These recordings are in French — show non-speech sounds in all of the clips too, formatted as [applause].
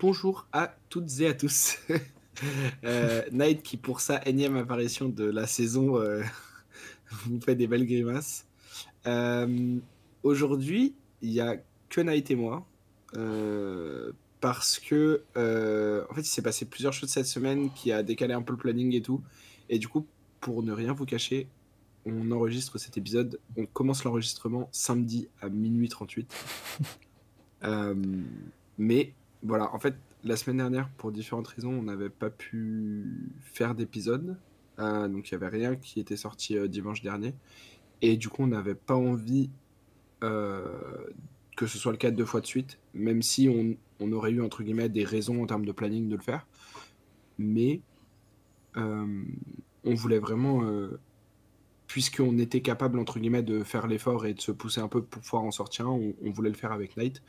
bonjour à toutes et à tous. [laughs] euh, Night qui pour sa énième apparition de la saison euh, [laughs] vous fait des belles grimaces. Euh, Aujourd'hui, il y a que Night et moi. euh, parce que en fait il s'est passé plusieurs choses cette semaine qui a décalé un peu le planning et tout. Et du coup, pour ne rien vous cacher, on enregistre cet épisode. On commence l'enregistrement samedi à minuit 38. [laughs] Euh, mais voilà, en fait, la semaine dernière, pour différentes raisons, on n'avait pas pu faire d'épisode. Euh, donc il n'y avait rien qui était sorti euh, dimanche dernier. Et du coup, on n'avait pas envie euh, que ce soit le cas deux fois de suite, même si on, on aurait eu, entre guillemets, des raisons en termes de planning de le faire. Mais on voulait vraiment, puisqu'on était capable, entre guillemets, de faire l'effort et de se pousser un peu pour pouvoir en sortir on, voulait le faire avec Night.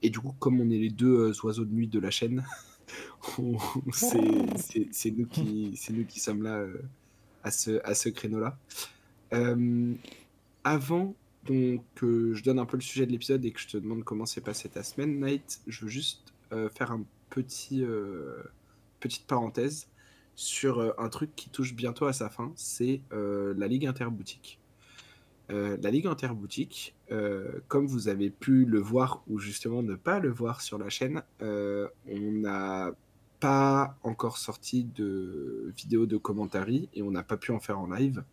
Et du coup, comme on est les deux euh, oiseaux de nuit de la chaîne, [laughs] c'est nous, qui- sommes là euh, à ce, créneau-là. Euh, avant donc, que je donne un peu le sujet de l'épisode et que je te demande comment s'est passée ta semaine, Night, je veux juste faire un petit, petite parenthèse sur euh, un truc qui touche bientôt à sa fin, c'est euh, la Ligue Interboutique. Euh, la Ligue Interboutique, comme vous avez pu le voir ou justement ne pas le voir sur la chaîne, on n'a pas encore sorti de vidéo de commentaires et on n'a pas pu en faire en live.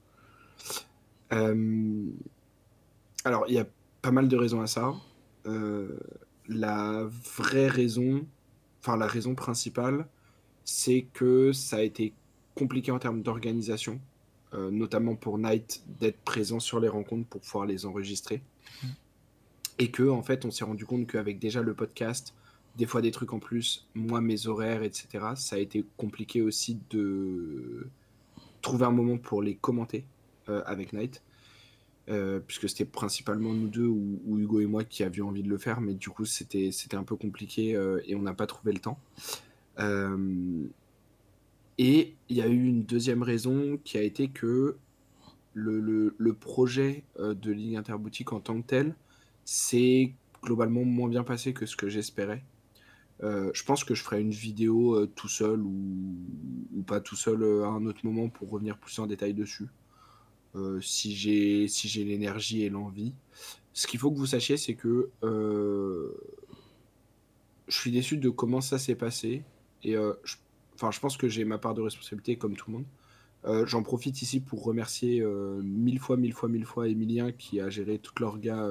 Alors, il y a pas mal de raisons à ça. La vraie raison, enfin la raison principale, c'est que ça a été compliqué en termes d'organisation, euh, notamment pour Night d'être présent sur les rencontres pour pouvoir les enregistrer. Et que, en fait, on s'est rendu compte qu'avec déjà le podcast, des fois des trucs en plus, moi, mes horaires, etc., ça a été compliqué aussi de trouver un moment pour les commenter euh, avec Night. Euh, puisque c'était principalement nous deux ou, ou Hugo et moi qui avions envie de le faire, mais du coup c'était un peu compliqué et on n'a pas trouvé le temps. Euh, et il y a eu une deuxième raison qui a été que le, projet euh, de Ligue Interboutique en tant que tel c'est globalement moins bien passé que ce que j'espérais. Euh, je pense que je ferai une vidéo tout seul ou, pas tout seul à un autre moment pour revenir plus en détail dessus. Si j'ai si j'ai l'énergie et l'envie. Ce qu'il faut que vous sachiez, c'est que je suis déçu de comment ça s'est passé. Et euh, je, enfin, je pense que j'ai ma part de responsabilité comme tout le monde. Euh, J'en profite ici pour remercier euh, mille fois, mille fois, mille fois Emilien qui a géré toute l'orga,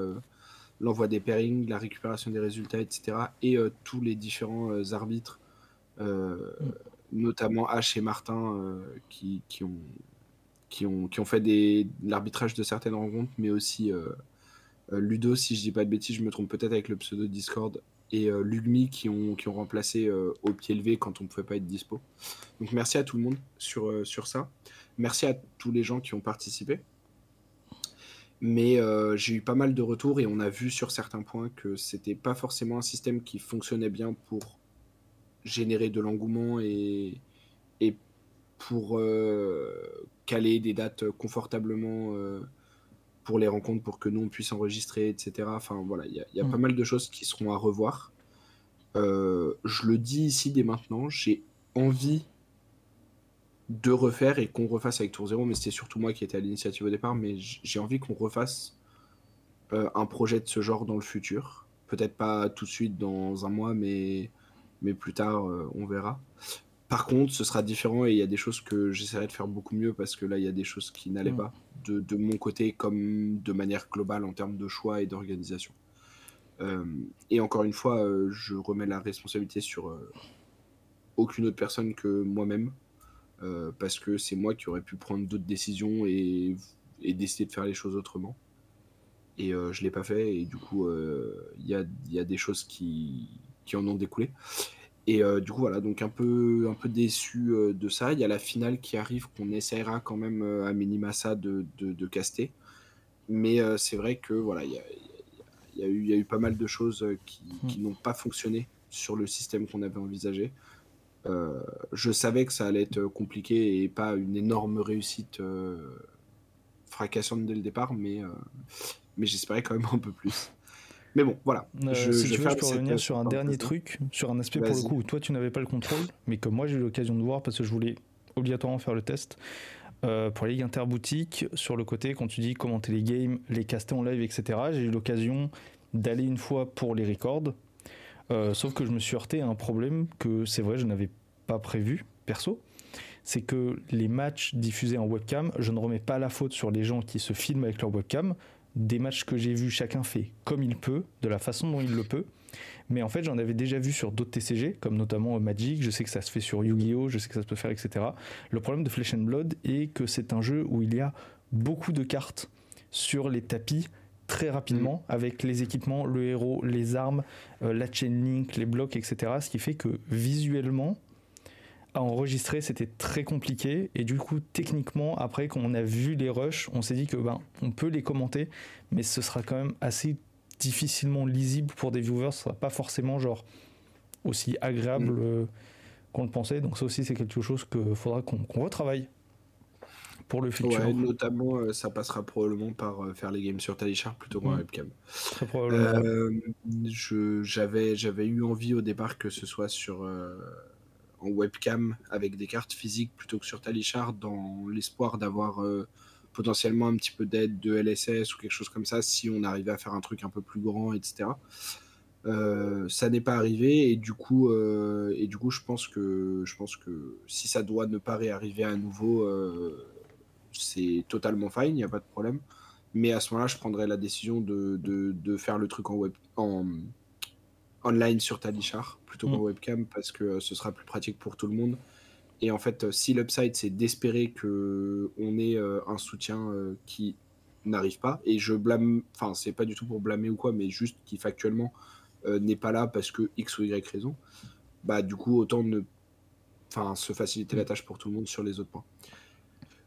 l'envoi des pairings, la récupération des résultats, etc. Et tous les différents arbitres, euh, notamment H et Martin, qui, qui ont, qui, ont, qui ont fait des, l'arbitrage de certaines rencontres, mais aussi euh, Ludo, si je dis pas de bêtises, je me trompe peut-être avec le pseudo Discord, et euh, Lugmi qui ont, qui ont remplacé euh, au pied levé quand on pouvait pas être dispo. Donc merci à tout le monde sur, euh, sur ça. Merci à tous les gens qui ont participé. Mais j'ai eu pas mal de retours et on a vu sur certains points que c'était pas forcément un système qui fonctionnait bien pour générer de l'engouement et, et pour caler des dates confortablement pour les rencontres pour que nous on puisse enregistrer, etc. Enfin voilà, il y a, il y a Mm. pas mal de choses qui seront à revoir. Euh, je le dis ici dès maintenant, j'ai envie de refaire et qu'on refasse avec Tour Zéro, mais c'était surtout moi qui étais à l'initiative au départ, mais j'ai envie qu'on refasse euh, un projet de ce genre dans le futur. Peut-être pas tout de suite dans un mois, mais, mais plus tard, euh, on verra. Par contre, ce sera différent et il y a des choses que j'essaierai de faire beaucoup mieux parce que là, il y a des choses qui n'allaient Mm. pas de, de mon côté comme de manière globale en termes de choix et d'organisation. Euh, et encore une fois, euh, je remets la responsabilité sur euh, aucune autre personne que moi-même parce que c'est moi qui aurais pu prendre d'autres décisions et, et décider de faire les choses autrement. Et je l'ai pas fait et du coup, il y, a, il y a des choses qui, qui en ont découlé. Et euh, du coup, voilà, donc un peu, un peu déçu euh, de ça. Il y a la finale qui arrive, qu'on essaiera quand même euh, à minima ça de, de, de caster. Mais c'est vrai que voilà, il y a, y, a y a eu pas mal de choses qui, qui n'ont pas fonctionné sur le système qu'on avait envisagé. Je savais que ça allait être compliqué et pas une énorme réussite fracassante dès le départ, mais, mais j'espérais quand même un peu plus. Mais bon, voilà. Euh, je, si tu veux, je peux revenir sur un dernier truc, sur un aspect pour le coup où toi tu n'avais pas le contrôle, mais que moi j'ai eu l'occasion de voir parce que je voulais obligatoirement faire le test. Euh, pour les ligues interboutiques, sur le côté, quand tu dis commenter les games, les caster en live, etc., j'ai eu l'occasion d'aller une fois pour les records. Euh, sauf que je me suis heurté à un problème que c'est vrai, je n'avais pas prévu, perso. C'est que les matchs diffusés en webcam, je ne remets pas la faute sur les gens qui se filment avec leur webcam. Des matchs que j'ai vus, chacun fait comme il peut, de la façon dont il le peut. Mais en fait, j'en avais déjà vu sur d'autres TCG, comme notamment Magic. Je sais que ça se fait sur Yu-Gi-Oh! Je sais que ça se peut faire, etc. Le problème de Flesh and Blood est que c'est un jeu où il y a beaucoup de cartes sur les tapis très rapidement mm. avec les équipements, le héros, les armes, euh, la chain link, les blocs, etc. Ce qui fait que visuellement, à enregistrer, c'était très compliqué. Et du coup, techniquement, après, quand on a vu les rushs, on s'est dit que ben, on peut les commenter, mais ce sera quand même assez difficilement lisible pour des viewers. Ce sera pas forcément genre aussi agréable mm. euh, qu'on le pensait. Donc ça aussi, c'est quelque chose qu'il faudra qu'on retravaille pour le futur. Ouais, notamment, euh, ça passera probablement par euh, faire les games sur Talishar plutôt qu'en mm. webcam. Très probablement. j'avais, j'avais eu envie au départ que ce soit sur webcam avec des cartes physiques plutôt que sur Talishard dans l'espoir d'avoir euh, potentiellement un petit peu d'aide de LSS ou quelque chose comme ça si on arrivait à faire un truc un peu plus grand, etc. Euh, ça n'est pas arrivé et du coup, euh, et du coup, je pense que je pense que si ça doit ne pas réarriver à nouveau, c'est totalement fine, il n'y a pas de problème. Mais à ce moment-là, je prendrais la décision de, de, de faire le truc en web en online sur Talishar plutôt qu'en mm. webcam parce que euh, ce sera plus pratique pour tout le monde. Et en fait, euh, si l'upside c'est d'espérer que on ait euh, un soutien qui n'arrive pas, et je blâme, enfin c'est pas du tout pour blâmer ou quoi, mais juste qui factuellement n'est pas là parce que X ou Y raison, bah du coup autant ne, enfin se faciliter la tâche pour tout le monde sur les autres points.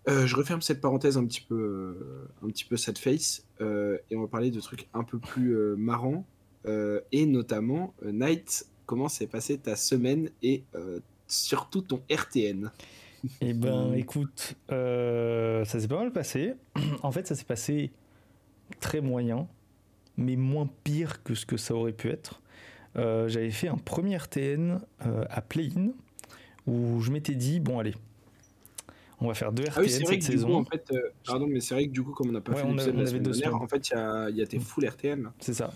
je referme cette parenthèse un petit peu, un petit peu cette face, et on va parler de trucs un peu plus marrants. Euh, et notamment, euh, Night, comment s'est passée ta semaine et euh, surtout ton RTN Eh ben, écoute, ça s'est pas mal passé. en fait, ça s'est passé très moyen, mais moins pire que ce que ça aurait pu être. J'avais fait un premier RTN à Play-In où je m'étais dit, bon, allez, on va faire deux RTN ah oui, cette saison. en fait, pardon, mais c'est vrai que du coup, comme on n'a pas fait l'épisode la semaine dernière, en fait, il y a, y a, tes full RTN. C'est ça.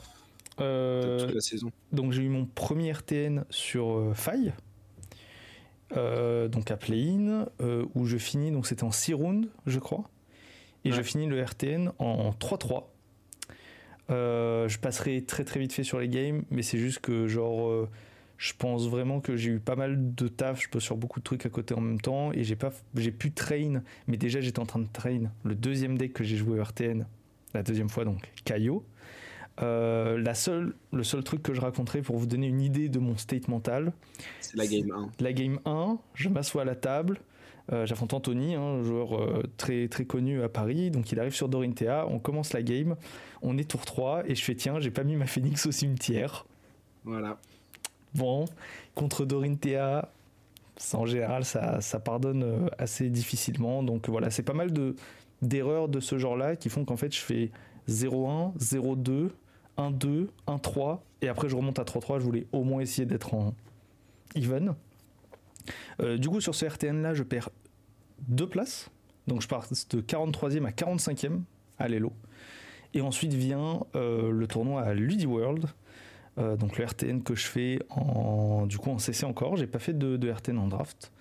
Euh, la saison. Donc j'ai eu mon premier RTN sur euh, Faille, euh, donc à Play-In, où je finis, donc c'était en 6 rounds, je crois, et je finis le RTN en 3-3. je passerai très très vite fait sur les games, mais c'est juste que genre je pense vraiment que j'ai eu pas mal de taf, je peux sur beaucoup de trucs à côté en même temps et j'ai pas j'ai pu train, mais déjà j'étais en train de train le deuxième deck que j'ai joué au RTN, la deuxième fois donc Kaio. Euh, la seule, le seul truc que je raconterai pour vous donner une idée de mon state mental, c'est la game 1. La game 1, je m'assois à la table. Euh, J'affronte Anthony, un joueur euh, très, très connu à Paris. Donc il arrive sur Dorinthea, on commence la game, on est tour 3 et je fais tiens, j'ai pas mis ma phoenix au cimetière. Voilà. Bon, contre Dorinthea, en général ça, ça pardonne assez difficilement. Donc voilà, c'est pas mal de d'erreurs de ce genre-là qui font qu'en fait je fais 0-1, 0-2, 1-2, 1-3, et après je remonte à 3-3, je voulais au moins essayer d'être en even. Euh, du coup, sur ce RTN là, je perds deux places, donc je pars de 43e à 45e à l'Elo. Et ensuite vient euh, le tournoi à Ludi World, euh, donc le RTN que je fais en, du coup en CC encore, j'ai pas fait de, RTN en draft.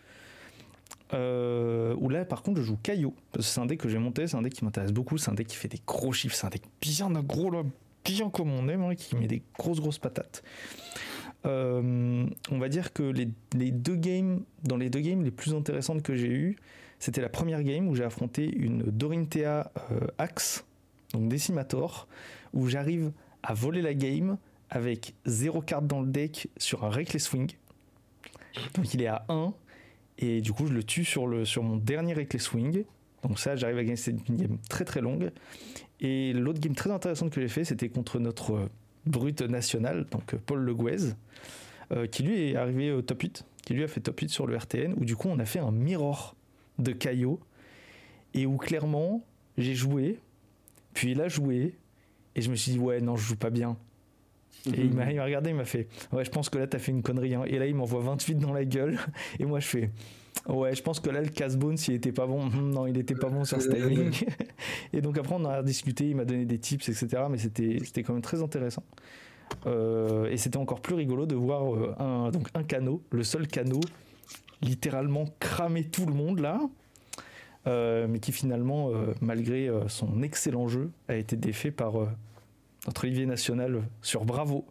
Où là, par contre, je joue que c'est un deck que j'ai monté, c'est un deck qui m'intéresse beaucoup, c'est un deck qui fait des gros chiffres, c'est un deck bien gros, là, bien comme on aime, qui met des grosses, grosses patates. Euh, on va dire que les, deux games, dans les deux games les plus intéressantes que j'ai eues, c'était la première game où j'ai affronté une Dorinthea euh, Axe, donc Decimator, où j'arrive à voler la game avec zéro carte dans le deck sur un Reckless Swing. Donc il est à 1 et du coup, je le tue sur, le, sur mon dernier Reckless Swing. Donc ça, j'arrive à gagner cette game très très longue. Et l'autre game très intéressante que j'ai fait, c'était contre notre euh, brute national, donc euh, Paul Le Guez, euh, qui lui est arrivé au top 8, qui lui a fait top 8 sur le RTN, où du coup on a fait un mirror de Caillot, et où clairement j'ai joué, puis il a joué, et je me suis dit ouais non je joue pas bien. Et il m'a regardé, il m'a fait Ouais, je pense que là, t'as fait une connerie. Hein. Et là, il m'envoie 28 dans la gueule. [laughs] Et moi, je fais Ouais, je pense que là, le casse-bone, s'il était pas bon, hmm, non, il était pas bon sur [laughs] ce timing. [laughs] et donc, après, on a discuté, il m'a donné des tips, etc. Mais c'était quand même très intéressant. Euh, et c'était encore plus rigolo de voir euh, un, donc un canot, le seul canot, littéralement cramer tout le monde là. Euh, mais qui finalement, malgré son excellent jeu, a été défait par notre Olivier National sur Bravo.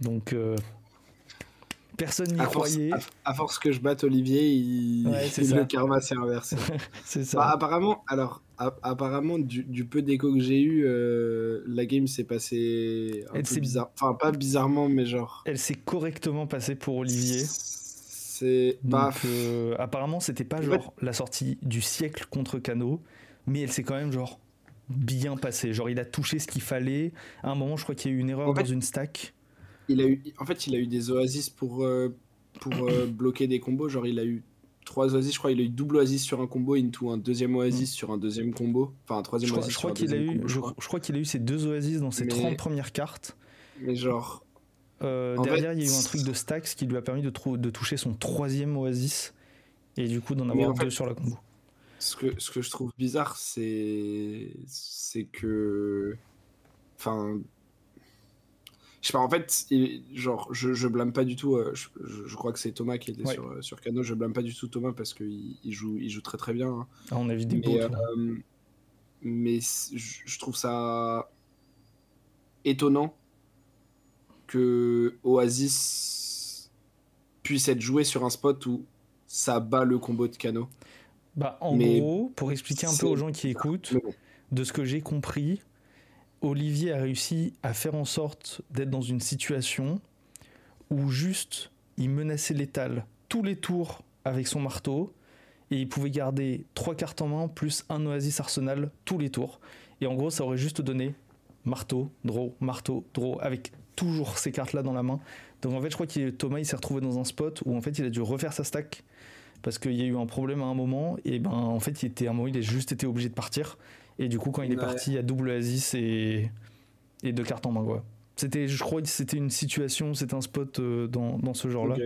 Donc, personne n'y croyait. à, force que je batte Olivier, il, le karma s'est inversé. [laughs] c'est ça. Bah, apparemment, alors, apparemment, du, peu d'écho que j'ai eu, euh, la game s'est passée un peu bizarre. Enfin, pas bizarrement, mais genre. Elle s'est correctement passée pour Olivier. C'est. Bah, euh, apparemment, c'était pas genre la sortie du siècle contre Kano, mais elle s'est quand même genre bien passée. Genre, il a touché ce qu'il fallait. À un moment, je crois qu'il y a eu une erreur dans une stack. Il a eu, en fait, il a eu des oasis pour, euh, pour bloquer des combos. Genre, il a eu trois oasis, je crois. Il a eu double oasis sur un combo, into un deuxième oasis mm. sur un deuxième combo. Enfin, un troisième oasis. Je crois, qu'il a eu, je, crois qu'il a eu ses deux oasis dans ses 30 premières cartes. Mais genre. Euh, derrière, il y a eu un truc de stacks qui lui a permis de, de toucher son troisième oasis et du coup d'en avoir deux sur la combo. Ce que, ce que je trouve bizarre, c'est c'est que, enfin, je sais pas, en fait, genre, je, je blâme pas du tout. Euh, je, je, crois que c'est Thomas qui était sur, euh, sur Cano. Je blâme pas du tout Thomas parce qu'il il joue, il joue très très bien. Hein. Ah, on a vu des mais, euh, mais je trouve ça étonnant que Oasis puisse être joué sur un spot où ça bat le combo de Cano. Bah, en gros, pour expliquer un peu aux gens qui écoutent, de ce que j'ai compris, Olivier a réussi à faire en sorte d'être dans une situation où juste il menaçait l'étal tous les tours avec son marteau et il pouvait garder trois cartes en main plus un Oasis Arsenal tous les tours. Et en gros, ça aurait juste donné marteau, draw, marteau, draw avec toujours ces cartes-là dans la main. Donc en fait, je crois que Thomas il s'est retrouvé dans un spot où en fait il a dû refaire sa stack parce qu'il y a eu un problème à un moment et ben en fait il était un moment il a juste été obligé de partir et du coup, quand il est parti, il y a double Asis et, et deux cartes en main. Quoi. C'était, je crois que c'était une situation, c'était un spot euh, dans, dans, ce genre-là.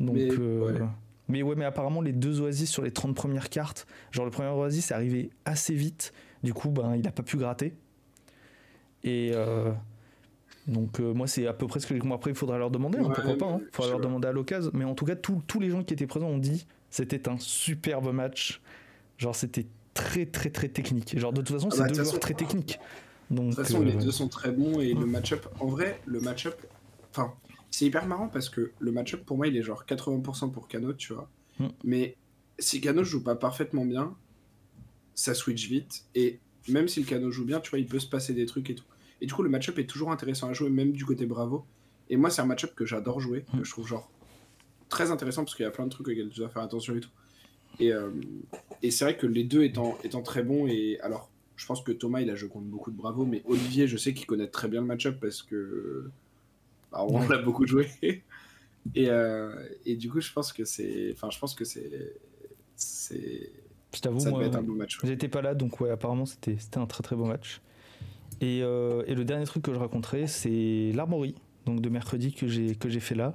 Donc, mais, euh, ouais. mais ouais, mais apparemment, les deux Oasis sur les 30 premières cartes, genre le premier Oasis est arrivé assez vite. Du coup, ben, il n'a pas pu gratter. Et. Euh, donc moi c'est à peu près ce que moi après il faudra leur demander, hein, pourquoi pas, il hein. faudra leur demander à l'occasion. Mais en tout cas tous les gens qui étaient présents ont dit c'était un superbe match, genre c'était très très très technique. Genre de toute façon, ah c'est bah, deux joueurs très techniques. Donc, de toute façon, les euh, deux sont très bons et le match-up, en vrai, le match-up, enfin, c'est hyper marrant parce que le match-up pour moi, il est genre 80% pour Kano, tu vois. Hmm. Mais si Kano joue pas parfaitement bien, ça switch vite et même si le Kano joue bien, tu vois, il peut se passer des trucs et tout. Et du coup, le match-up est toujours intéressant à jouer, même du côté Bravo. Et moi, c'est un match-up que j'adore jouer, que hmm. je trouve genre très intéressant parce qu'il y a plein de trucs auxquels tu dois faire attention et tout. Et, euh, et c'est vrai que les deux étant, étant très bons, et alors je pense que Thomas il a joué contre beaucoup de bravo, mais Olivier, je sais qu'il connaît très bien le match-up parce que bah, on l'a beaucoup joué. [laughs] et, euh, et, du coup, je pense que c'est, enfin, je pense que c'est, c'est, je t'avoue, ça être un bon match. J'étais pas là, donc ouais, apparemment c'était, c'était un très très bon match. Et, euh, et, le dernier truc que je raconterai, c'est l'armory, donc de mercredi que j'ai que j'ai fait là,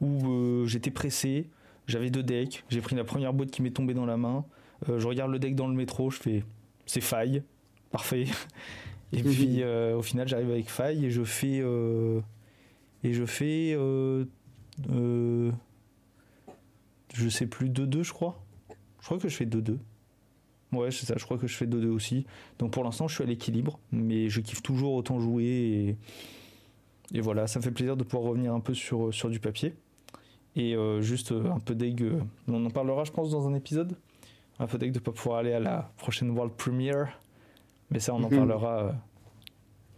où j'étais pressé. J'avais deux decks, j'ai pris la première boîte qui m'est tombée dans la main. Euh, je regarde le deck dans le métro, je fais c'est faille, parfait. [laughs] Et puis euh, au final, j'arrive avec faille et je fais euh, et je fais je sais plus 2-2 je crois. Je crois que je fais 2-2. Ouais, c'est ça, je crois que je fais 2-2 aussi. Donc pour l'instant, je suis à l'équilibre, mais je kiffe toujours autant jouer et, et voilà, ça me fait plaisir de pouvoir revenir un peu sur, sur du papier. Et juste un peu dégueu. On en parlera, je pense, dans un épisode. Un peu dégueu de ne pas pouvoir aller à la prochaine World Premiere. Mais ça, on en mhm. parlera.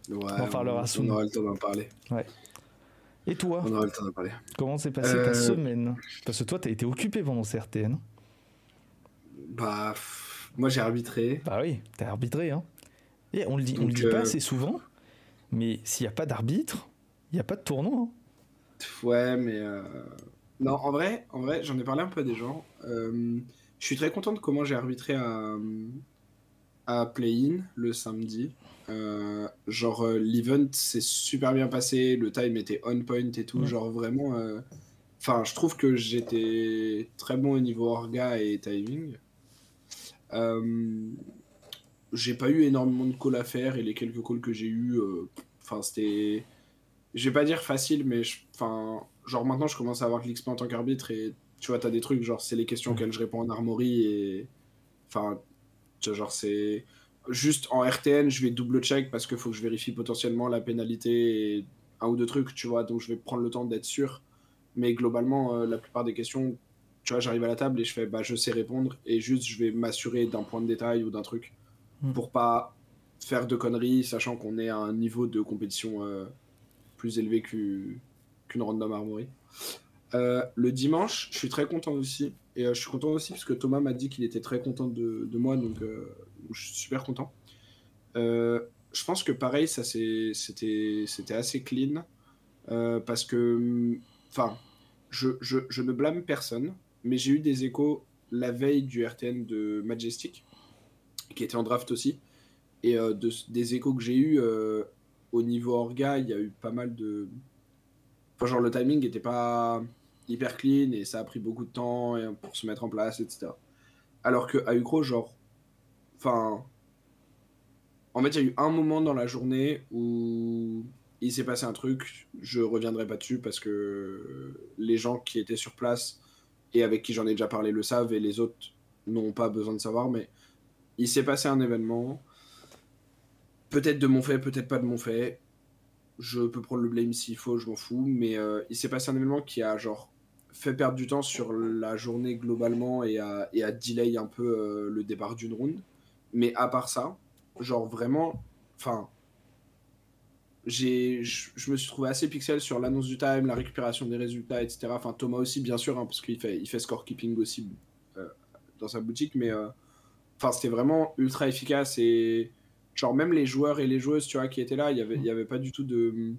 Euh, ouais, on en parlera on, on aura le temps d'en parler. Ouais. Et toi? On aura le temps d'en parler. Comment s'est passée ta semaine? Parce que toi, tu as été occupé pendant CRTN. Bah, moi j'ai arbitré. Bah oui, t'as arbitré. Hein. Et on le dit, on le dit pas assez souvent, mais s'il n'y a pas d'arbitre, il n'y a pas de tournoi. Hein. Ouais, mais non, en vrai, en vrai, j'en ai parlé un peu à des gens. Je suis très content de comment j'ai arbitré à, à play-in le samedi. Euh, genre, euh, l'event s'est super bien passé, le time était on point et tout. Genre, vraiment. euh, Enfin, je trouve que j'étais très bon au niveau orga et timing. J'ai pas eu énormément de calls à faire et les quelques calls que j'ai eu, enfin, c'était. Je vais pas dire facile, mais enfin, genre maintenant je commence à avoir de l'XP en tant qu'arbitre et tu vois, t'as des trucs, genre c'est les questions Ouais. auxquelles je réponds en armory et. Enfin, tu vois, genre c'est. Juste en RTN, je vais double check parce qu'il faut que je vérifie potentiellement la pénalité et un ou deux trucs, tu vois, donc je vais prendre le temps d'être sûr. Mais globalement, euh, la plupart des questions, tu vois, j'arrive à la table et je fais, bah, je sais répondre et juste je vais m'assurer d'un point de détail ou d'un truc Mm. pour pas faire de conneries, sachant qu'on est à un niveau de compétition euh, plus élevé qu'u- qu'une random armory. Euh, le dimanche, je suis très content aussi. Et euh, je suis content aussi parce que Thomas m'a dit qu'il était très content de, de moi, donc euh, je suis super content. Je pense que pareil, ça c'était assez clean parce que, enfin, je, je, ne blâme personne, mais j'ai eu des échos la veille du RTN de Majestic, qui était en draft aussi, et de, des échos que j'ai eu au niveau orga, il y a eu pas mal de, enfin, genre le timing n'était pas hyper clean et ça a pris beaucoup de temps pour se mettre en place, etc. Alors que à Ucro, genre, enfin, en fait, il y a eu un moment dans la journée où il s'est passé un truc, je reviendrai pas dessus parce que les gens qui étaient sur place et avec qui j'en ai déjà parlé le savent et les autres n'ont pas besoin de savoir, mais il s'est passé un événement, peut-être de mon fait, peut-être pas de mon fait, je peux prendre le blame s'il faut, je m'en fous, mais euh, il s'est passé un événement qui a genre fait perdre du temps sur la journée globalement et a, et a delay un peu euh, le départ d'une round. Mais à part ça, genre vraiment, enfin, je me suis trouvé assez pixel sur l'annonce du time, la récupération des résultats, etc. Enfin, Thomas aussi, bien sûr, hein, parce qu'il fait, il fait scorekeeping aussi euh, dans sa boutique, mais euh, enfin, c'était vraiment ultra efficace et genre même les joueurs et les joueuses, tu vois, qui étaient là, il y avait, il y avait pas du tout de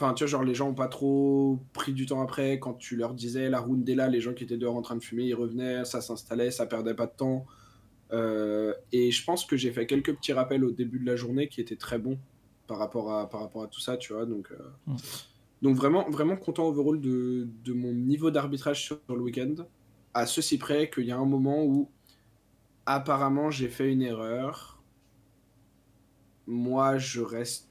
Enfin, tu vois, genre, les gens ont pas trop pris du temps après. Quand tu leur disais la round est là, les gens qui étaient dehors en train de fumer, ils revenaient, ça s'installait, ça perdait pas de temps. Euh, et je pense que j'ai fait quelques petits rappels au début de la journée qui étaient très bons par rapport à, par rapport à tout ça, tu vois. Donc, euh, Mm. donc vraiment, vraiment content overall de, de mon niveau d'arbitrage sur le week-end. À ceci près qu'il y a un moment où apparemment j'ai fait une erreur. Moi, je reste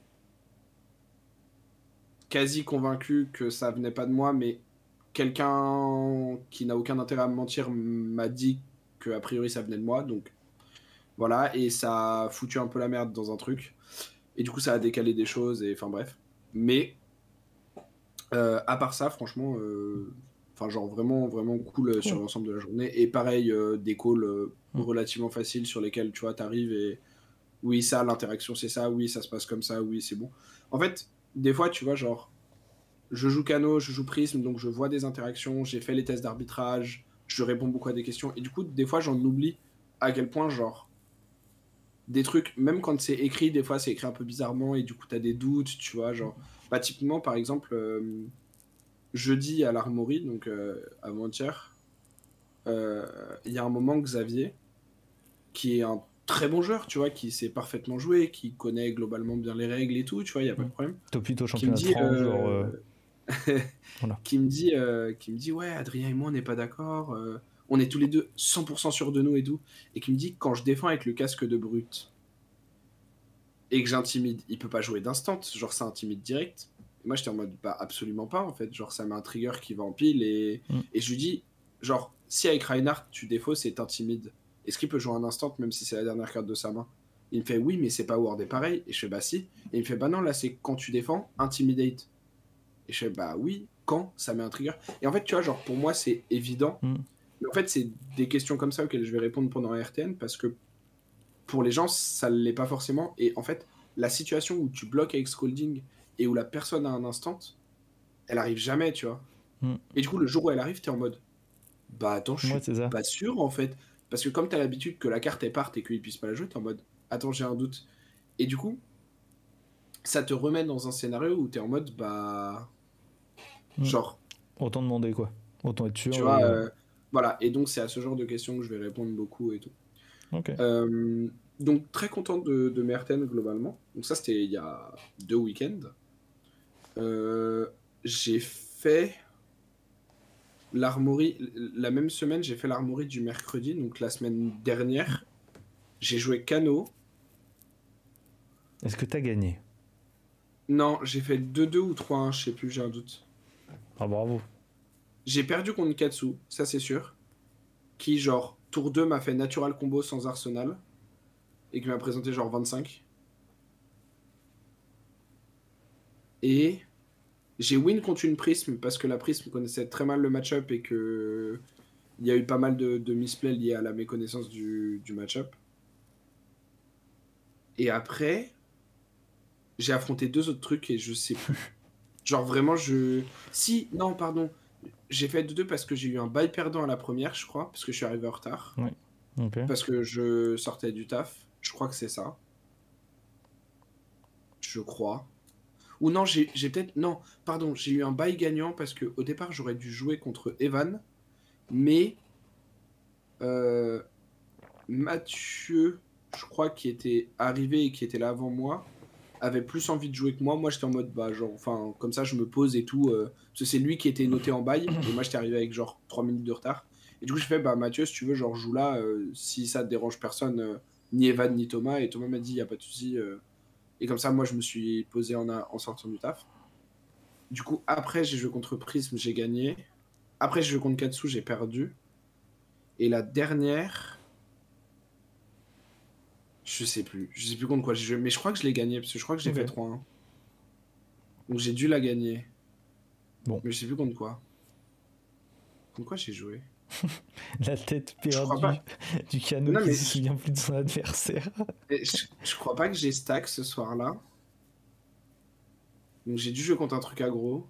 quasi convaincu que ça venait pas de moi, mais quelqu'un qui n'a aucun intérêt à me mentir m'a dit que a priori ça venait de moi, donc voilà, et ça a foutu un peu la merde dans un truc, et du coup ça a décalé des choses, et enfin bref. Mais euh, à part ça, franchement, euh, enfin genre vraiment vraiment cool euh, sur l'ensemble de la journée, et pareil euh, des calls Mm. relativement faciles sur lesquels tu vois t'arrives et oui ça l'interaction c'est ça, oui ça se passe comme ça, oui c'est bon. En fait, des fois tu vois genre je joue Cano, je joue Prism, donc je vois des interactions, j'ai fait les tests d'arbitrage, je réponds beaucoup à des questions, et du coup, des fois, j'en oublie à quel point, genre, des trucs, même quand c'est écrit, des fois, c'est écrit un peu bizarrement, et du coup, t'as des doutes, tu vois, genre, bah, typiquement, par exemple, euh, jeudi à l'Armory, donc euh, avant-hier, euh, il y a un moment, Xavier, qui est un très bon joueur, tu vois, qui sait parfaitement jouer, qui connaît globalement bien les règles et tout, tu vois, il n'y a pas de problème Topito 30, euh, genre. euh, [laughs] qui me dit, euh, qui me dit, ouais, Adrien et moi, on n'est pas d'accord. euh, on est tous les deux 100% sûrs de nous et tout. Et qui me dit, quand je défends avec le casque de brut et que j'intimide, il peut pas jouer d'instant. Genre, ça intimide direct. Et moi, j'étais en mode, bah, absolument pas, en fait. Genre, ça met un trigger qui va en pile. Et, Mm. et je lui dis, genre, si avec Reinhardt, tu défausses et t'intimides, est-ce qu'il peut jouer un instant, même si c'est la dernière carte de sa main? Il me fait, oui, mais c'est pas Ward est pareil. Et je fais, bah, si. Et il me fait, bah, non, là, c'est quand tu défends, intimidate. Et je fais, bah oui, quand ça met un trigger. Et en fait, tu vois, genre, pour moi, c'est évident. Mm. Mais en fait, c'est des questions comme ça auxquelles je vais répondre pendant RTN parce que pour les gens, ça ne l'est pas forcément. Et en fait, la situation où tu bloques avec Scolding et où la personne a un instant, elle arrive jamais, tu vois. Mm. Et du coup, le jour où elle arrive, t'es en mode, bah attends, je suis Ouais, pas sûr en fait. Parce que comme t'as l'habitude que la carte elle parte et qu'il puisse pas la jouer, t'es en mode attends, j'ai un doute. Et du coup, ça te remet dans un scénario où t'es en mode bah. Mm. Genre, Autant demander, quoi. Autant être sûr. tu vois, et, euh, voilà. Et donc, c'est à ce genre de questions que je vais répondre beaucoup et tout. Euh, donc très content de, de Merten globalement. Donc ça c'était il y a deux week-ends. Euh, j'ai fait l'armory la même semaine. J'ai fait l'armory du mercredi, donc la semaine dernière. J'ai joué Cano. Est-ce que tu as gagné? Non, j'ai fait 2-2 ou 3-1, je sais plus, j'ai un doute. Ah bravo. J'ai perdu contre Katsu, ça c'est sûr. Qui, genre, tour 2 m'a fait natural combo sans arsenal. Et qui m'a présenté genre 25. Et j'ai win contre une prisme parce que la prisme connaissait très mal le match-up et que il y a eu pas mal de, de misplays liés à la méconnaissance du, du match-up. Et après, j'ai affronté deux autres trucs et je sais plus. [laughs] Genre vraiment, je. Si, non, pardon. J'ai fait 2-2 parce que j'ai eu un bail perdant à la première, je crois, parce que je suis arrivé en retard. Oui. Parce que je sortais du taf. Je crois que c'est ça. Je crois. Ou non, j'ai peut-être. Non, pardon, j'ai eu un bail gagnant parce que au départ, j'aurais dû jouer contre Evan. Mais. euh, Mathieu, je crois, qui était arrivé et qui était là avant moi, avait plus envie de jouer que moi. Moi, j'étais en mode, bah, genre, enfin, comme ça, je me pose et tout. euh, parce que c'est lui qui était noté en bail. Et moi, j'étais arrivé avec genre 3 minutes de retard. Et du coup, je fais, bah, Mathieu, si tu veux, genre, joue là. euh, si ça te dérange personne, ni Evan, ni Thomas. Et Thomas m'a dit, y a pas de souci. Et comme ça, moi, je me suis posé en, a- en sortant du taf. Du coup, après, j'ai joué contre Prism, j'ai gagné. Après, j'ai joué contre Katsu, j'ai perdu. Et la dernière. Je sais plus. Je sais plus contre quoi j'ai joué. Mais je crois que je l'ai gagné, parce que je crois que j'ai fait 3-1. Donc j'ai dû la gagner. Bon. Mais je sais plus contre quoi. Contre quoi j'ai joué? [laughs] La tête perdue du canot Non, qui se souvient plus de son adversaire. [laughs] Je, je crois pas que j'ai stack ce soir-là. Donc j'ai dû jouer contre un truc aggro.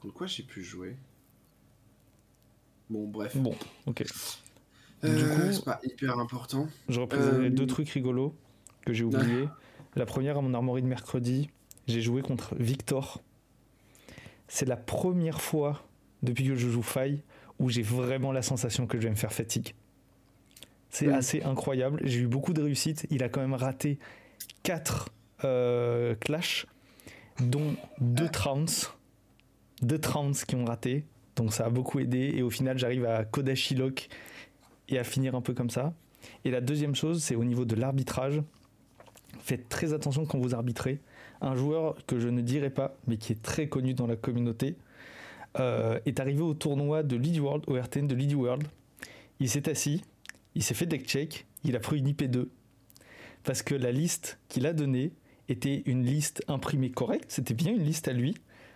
Contre quoi j'ai pu jouer? Bon, bref. Bon, ok. Euh, du coup- c'est pas hyper important. Je représentais Euh, deux trucs rigolos que j'ai oubliés. [laughs] La première, à mon armorie de mercredi, j'ai joué contre Victor. C'est la première fois depuis que je joue faille où j'ai vraiment la sensation que je vais me faire fatigue. C'est Mm. assez incroyable. J'ai eu beaucoup de réussite. Il a quand même raté 4 euh, clashs, dont 2 trounce. 2 trounce qui ont raté. Donc ça a beaucoup aidé. Et au final, j'arrive à Kodashi Lock et à finir un peu comme ça. Et la deuxième chose, c'est au niveau de l'arbitrage. Faites très attention quand vous arbitrez. Un joueur que je ne dirai pas, mais qui est très connu dans la communauté, euh, est arrivé au tournoi de Lead World, au RTN de Lead World. Il s'est assis, il s'est fait deck check, il a pris une IP2. Parce que la liste qu'il a donnée était une liste imprimée correcte, c'était bien une liste à lui,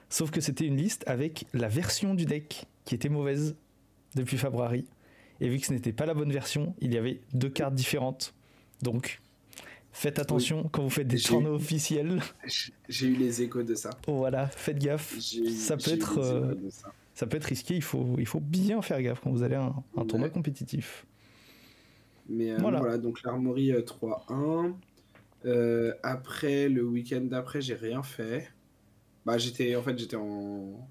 sauf que c'était une liste avec la version du deck qui était mauvaise depuis February. Et vu que ce n'était pas la bonne version, il y avait deux cartes différentes. Donc, faites attention quand vous faites des tournois officiels. J'ai eu les échos de ça. Voilà, faites gaffe. Ça peut être, euh, ça. Ça peut être risqué, il faut, il faut bien faire gaffe quand vous allez à un, un tournoi compétitif. Mais euh, Voilà. voilà. donc l'armorie euh, 3-1. Euh, après, le week-end d'après, j'ai rien fait. Bah, j'étais en fait, j'étais en.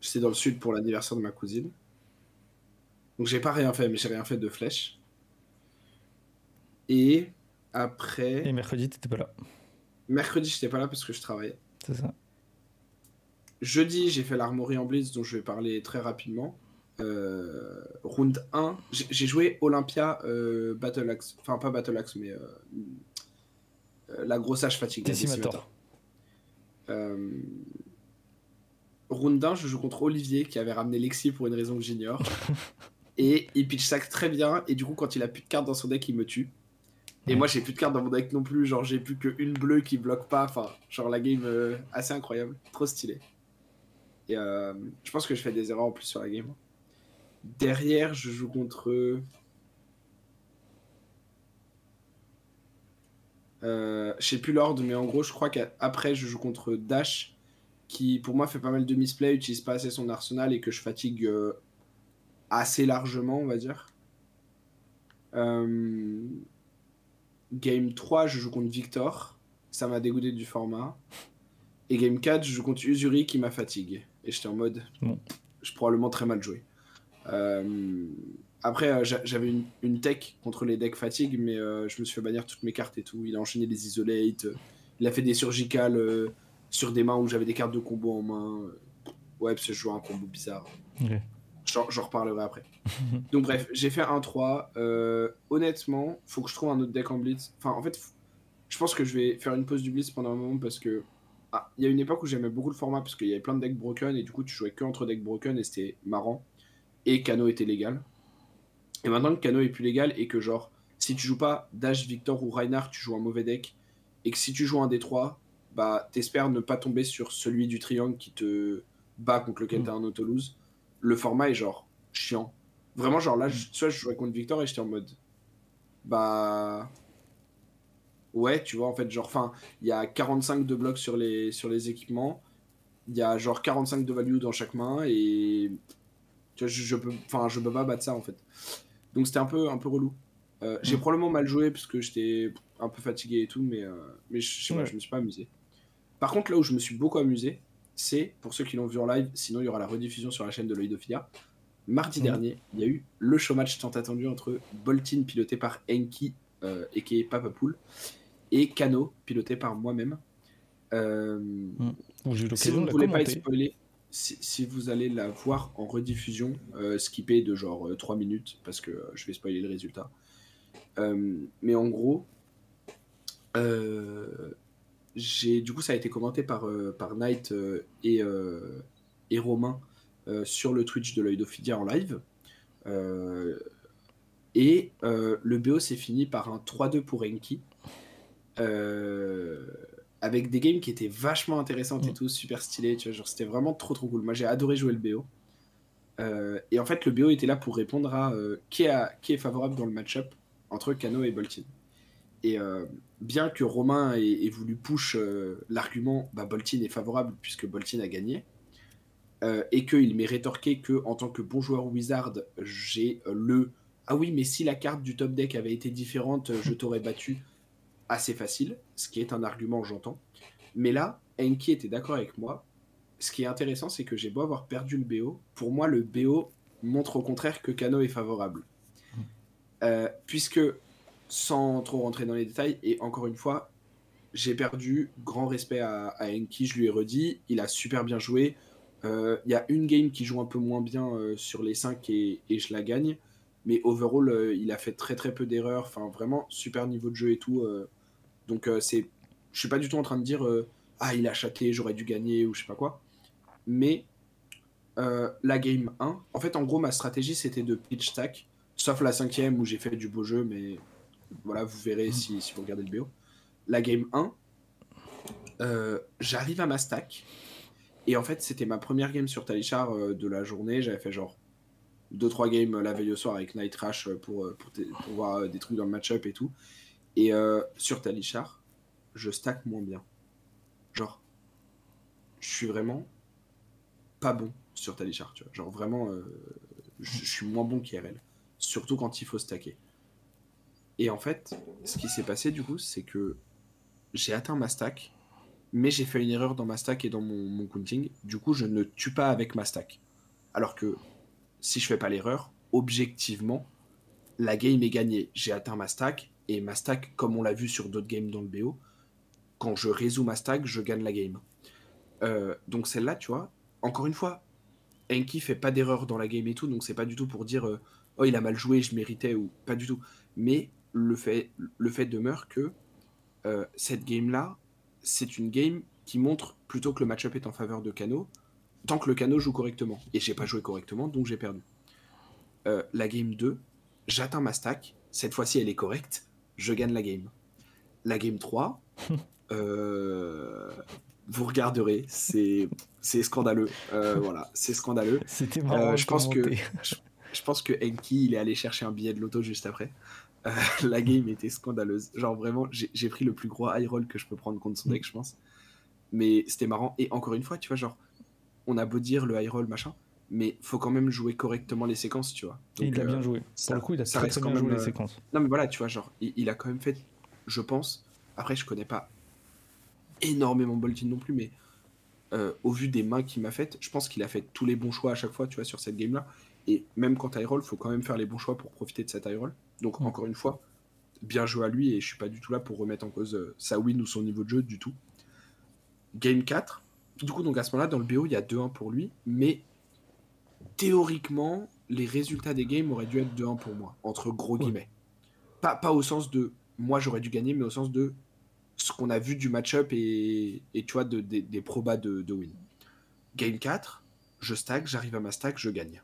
J'étais dans le sud pour l'anniversaire de ma cousine. Donc, j'ai pas rien fait, mais j'ai rien fait de flèche. Et après, Et mercredi, t'étais pas là. mercredi, j'étais pas là parce que je travaillais. C'est ça. Jeudi, j'ai fait l'armorie en blitz dont je vais parler très rapidement. Euh, round 1, j'ai joué Olympia euh, Battle Axe. Enfin, pas Battle Axe, mais euh, euh, la grosse hache fatigue. Euh, round 1, je joue contre Olivier qui avait ramené Lexi pour une raison que j'ignore. [laughs] et il pitch sac très bien. Et du coup, quand il a plus de cartes dans son deck, il me tue. Et Ouais. moi, j'ai plus de cartes dans mon deck non plus. Genre, j'ai plus qu'une bleue qui bloque pas. Enfin, genre, la game euh, assez incroyable. Trop stylé. Et euh, je pense que je fais des erreurs en plus sur la game. Derrière, je joue contre. Euh, je sais plus l'ordre, mais en gros, je crois qu'après, je joue contre Dash, qui pour moi fait pas mal de misplay, utilise pas assez son arsenal et que je fatigue assez largement, on va dire. Euh, Game 3, je joue contre Victor, ça m'a dégoûté du format. Et Game 4, je joue contre Usuri qui m'a fatigué. Et j'étais en mode, Bon. je probablement très mal joué. Euh, Après, euh, j'avais une, une, tech contre les decks fatigue, mais euh, je me suis fait bannir toutes mes cartes et tout. Il a enchaîné des isolates, il a fait des surgicales sur des mains où j'avais des cartes de combo en main. Ouais, parce que je jouais un combo bizarre. J'en reparlerai après. [laughs] Donc bref, j'ai fait un 3. Euh, honnêtement, faut que je trouve un autre deck en blitz. Enfin, en fait, je pense que je vais faire une pause du blitz pendant un moment parce que ah, il y a une époque où j'aimais beaucoup le format parce qu'il y avait plein de decks broken et du coup tu jouais que entre decks broken et c'était marrant. Et Kano était légal. Et maintenant que Kano est plus légal et que genre si tu joues pas Dash, Victor ou Reinhardt, tu joues un mauvais deck et que si tu joues un D3, bah t'espères ne pas tomber sur celui du triangle qui te bat contre lequel mm. t'as un auto-lose. Le format est genre chiant. Vraiment, genre là, je, soit je jouais contre Victor et j'étais en mode. Bah. Ouais, tu vois, en fait, genre, enfin, il y a 45 de blocs sur les, sur les équipements. Il y a genre 45 de value dans chaque main et. Tu vois, je, je peux, enfin, je peux pas battre ça en fait. Donc c'était un peu, un peu relou. Euh, j'ai probablement mal joué parce que j'étais un peu fatigué et tout, mais, euh, mais je sais pas, je me suis pas amusé. Par contre, là où je me suis beaucoup amusé, c'est pour ceux qui l'ont vu en live, sinon il y aura la rediffusion sur la chaîne de de Mardi mhm. dernier, il y a eu le show match tant attendu entre Boltin, piloté par Enki, euh, et qui est Papa Pool, et Kano, piloté par moi-même. Euh, mhm. si vous ne voulez pas être spoilé, si, vous allez la voir en rediffusion, euh, skipper de genre 3 minutes, parce que je vais spoiler le résultat. mais en gros, j'ai du coup ça a été commenté par, par Knight et, et Romain euh, sur le Twitch de l'œil d'Ophidia en live. Euh, et euh, le BO s'est fini par un 3-2 pour Enki. avec des games qui étaient vachement intéressantes et mm. tout, super stylés. Tu vois, genre, c'était vraiment trop trop cool. Moi, j'ai adoré jouer le BO. et en fait, le BO était là pour répondre à qui, qui, est favorable dans le match-up entre Kano et Boltin. Et bien que Romain ait, voulu push l'argument, bah, Boltin est favorable puisque Boltin a gagné, euh, et qu'il m'ait rétorqué que en tant que bon joueur wizard, j'ai euh, le ah oui, mais si la carte du top deck avait été différente, je [laughs] t'aurais battu assez facile, ce qui est un argument, j'entends. Mais là, Enki était d'accord avec moi. Ce qui est intéressant, c'est que j'ai beau avoir perdu le BO, pour moi, le BO montre au contraire que Kano est favorable. Euh, puisque, sans trop rentrer dans les détails, et encore une fois, j'ai perdu, grand respect à, Enki, je lui ai redit, il a super bien joué, il euh, y a une game qui joue un peu moins bien euh, sur les 5 et, je la gagne. Mais overall, euh, il a fait très très peu d'erreurs. Enfin, vraiment, super niveau de jeu et tout. donc, c'est, je suis pas du tout en train de dire Ah, il a chaté, j'aurais dû gagner ou je sais pas quoi. Mais la game 1, en fait, en gros, ma stratégie c'était de pitch stack. Sauf la cinquième où j'ai fait du beau jeu, mais voilà, vous verrez si, si vous regardez le BO. La game 1, j'arrive à ma stack et en fait, c'était ma première game sur Talichar euh, de la journée. J'avais fait genre 2-3 games euh, la veille au soir avec Night Rash euh, pour, pour, voir des trucs dans le match-up et tout. Et sur Talichar, je stack moins bien. Genre, je suis vraiment pas bon sur Talichar, tu vois. Genre vraiment, je suis moins bon qu'IRL. Surtout quand il faut stacker. Et en fait, ce qui s'est passé du coup, c'est que j'ai atteint ma stack mais j'ai fait une erreur dans ma stack et dans mon, counting. Du coup, je ne tue pas avec ma stack. Alors que si je fais pas l'erreur, objectivement, la game est gagnée. J'ai atteint ma stack et ma stack, comme on l'a vu sur d'autres games dans le BO, quand je résous ma stack, je gagne la game. Euh, donc celle-là, tu vois, encore une fois, Enki fait pas d'erreur dans la game et tout, donc c'est pas du tout pour dire euh, oh il a mal joué, je méritais ou pas du tout. Mais le fait, le fait demeure que euh, cette game-là, c'est une game qui montre plutôt que le match-up est en faveur de Kano, tant que le Kano joue correctement. Et j'ai pas joué correctement, donc j'ai perdu. Euh, la game 2, j'atteins ma stack. Cette fois-ci, elle est correcte. Je gagne la game. La game 3, [laughs] euh, vous regarderez. C'est, scandaleux. Euh, voilà, c'est scandaleux. C'était je pense que je, pense que Enki, il est allé chercher un billet de loto juste après. Euh, [laughs] la game était scandaleuse. Genre vraiment, j'ai pris le plus gros high roll que je peux prendre contre son deck, je pense. Mais c'était marrant. Et encore une fois, tu vois, genre, on a beau dire le high roll, machin, mais faut quand même jouer correctement les séquences, tu vois. il a bien euh, joué. Ça, Pour le coup, il a très, très bien joué les euh, séquences. Non, mais voilà, tu vois, genre, il, a quand même fait, je pense, après, je connais pas énormément Boltin non plus, mais au vu des mains qu'il m'a faites, je pense qu'il a fait tous les bons choix à chaque fois, tu vois, sur cette game-là. Et même quand high roll, faut quand même faire les bons choix pour profiter de cette high roll. Donc, encore une fois, bien joué à lui et je suis pas du tout là pour remettre en cause euh, sa win ou son niveau de jeu du tout. Game 4. Du coup, donc à ce moment-là, dans le BO, il y a 2-1 pour lui, mais théoriquement, les résultats des games auraient dû être 2-1 pour moi, entre gros guillemets. Pas, pas au sens de moi j'aurais dû gagner, mais au sens de ce qu'on a vu du match-up et, et tu vois, de- des- des probas de, de win. Game 4, je stack, j'arrive à ma stack, je gagne.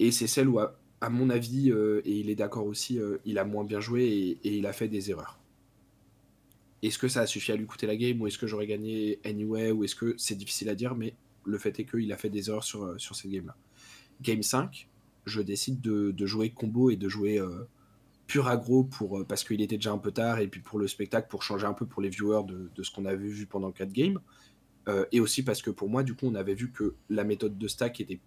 Et c'est celle où, à, à mon avis, euh, et il est d'accord aussi, euh, il a moins bien joué et, il a fait des erreurs. Est-ce que ça a suffi à lui coûter la game ou est-ce que j'aurais gagné anyway ou est-ce que c'est difficile à dire, mais le fait est qu'il a fait des erreurs sur, euh, sur cette game-là. Game 5, je décide de, de jouer combo et de jouer pur aggro pour, parce qu'il était déjà un peu tard et puis pour le spectacle, pour changer un peu pour les viewers de, de ce qu'on avait vu pendant 4 games. Et aussi parce que pour moi, du coup, on avait vu que la méthode de stack était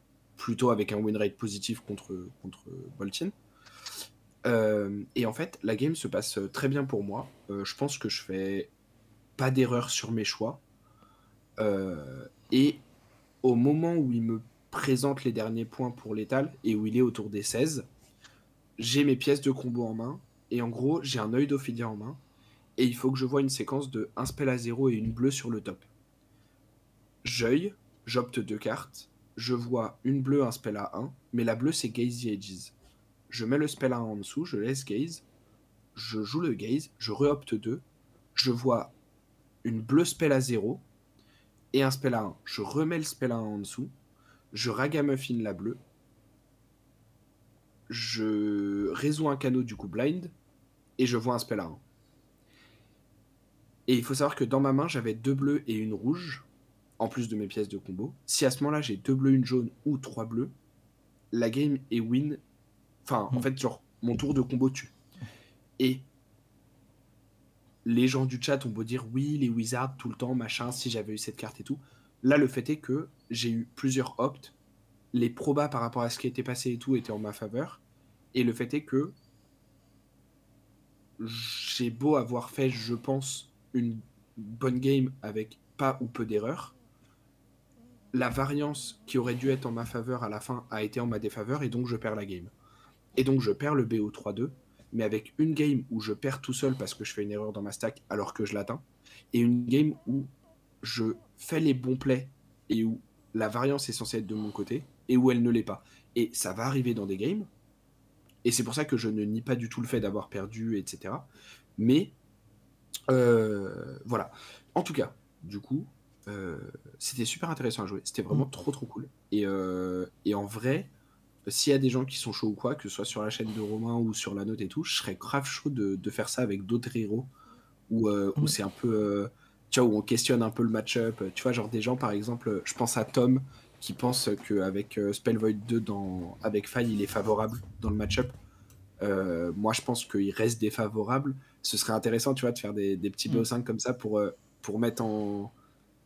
plutôt avec un win rate positif contre, contre Boltin. Euh, et en fait, la game se passe très bien pour moi. Euh, je pense que je fais pas d'erreur sur mes choix. Euh, et au moment où il me présente les derniers points pour l'étal et où il est autour des 16, j'ai mes pièces de combo en main. Et en gros, j'ai un œil d'Ophidia en main. Et il faut que je vois une séquence de un spell à 0 et une bleue sur le top. J'œil, j'opte deux cartes. Je vois une bleue, un spell à 1. Mais la bleue, c'est Gaze the Edges. Je mets le spell à 1 en dessous, je laisse Gaze. Je joue le Gaze, je reopte 2. Je vois une bleue spell à 0 et un spell à 1. Je remets le spell à 1 en dessous. Je ragamuffin la bleue. Je résous un canot du coup blind. Et je vois un spell à 1. Et il faut savoir que dans ma main, j'avais deux bleus et une rouge, en plus de mes pièces de combo. Si à ce moment-là, j'ai deux bleus, une jaune ou trois bleus, la game est win. Enfin, en Mm. fait, genre, mon tour de combo tue. Et les gens du chat ont beau dire oui, les wizards tout le temps, machin, si j'avais eu cette carte et tout. Là, le fait est que j'ai eu plusieurs opts. Les probas par rapport à ce qui était passé et tout étaient en ma faveur. Et le fait est que j'ai beau avoir fait, je pense, une bonne game avec pas ou peu d'erreurs. La variance qui aurait dû être en ma faveur à la fin a été en ma défaveur et donc je perds la game. Et donc je perds le BO 3-2, mais avec une game où je perds tout seul parce que je fais une erreur dans ma stack alors que je l'atteins, et une game où je fais les bons plays et où la variance est censée être de mon côté et où elle ne l'est pas. Et ça va arriver dans des games, et c'est pour ça que je ne nie pas du tout le fait d'avoir perdu, etc. Mais euh, voilà. En tout cas, du coup, euh, c'était super intéressant à jouer. C'était vraiment Mm. trop trop cool. Et, euh, et en vrai, s'il y a des gens qui sont chauds ou quoi, que ce soit sur la chaîne de Romain ou sur la note et tout, je serais grave chaud de, de faire ça avec d'autres héros où, euh, où Mm. c'est un peu. euh, tu vois, où on questionne un peu le match-up. Tu vois, genre des gens, par exemple, je pense à Tom qui pense qu'avec euh, Spell Void 2 dans, avec Faille, il est favorable dans le match-up. Moi, je pense qu'il reste défavorable. Ce serait intéressant, tu vois, de faire des, des petits Mm. BO5 comme ça pour, pour mettre en,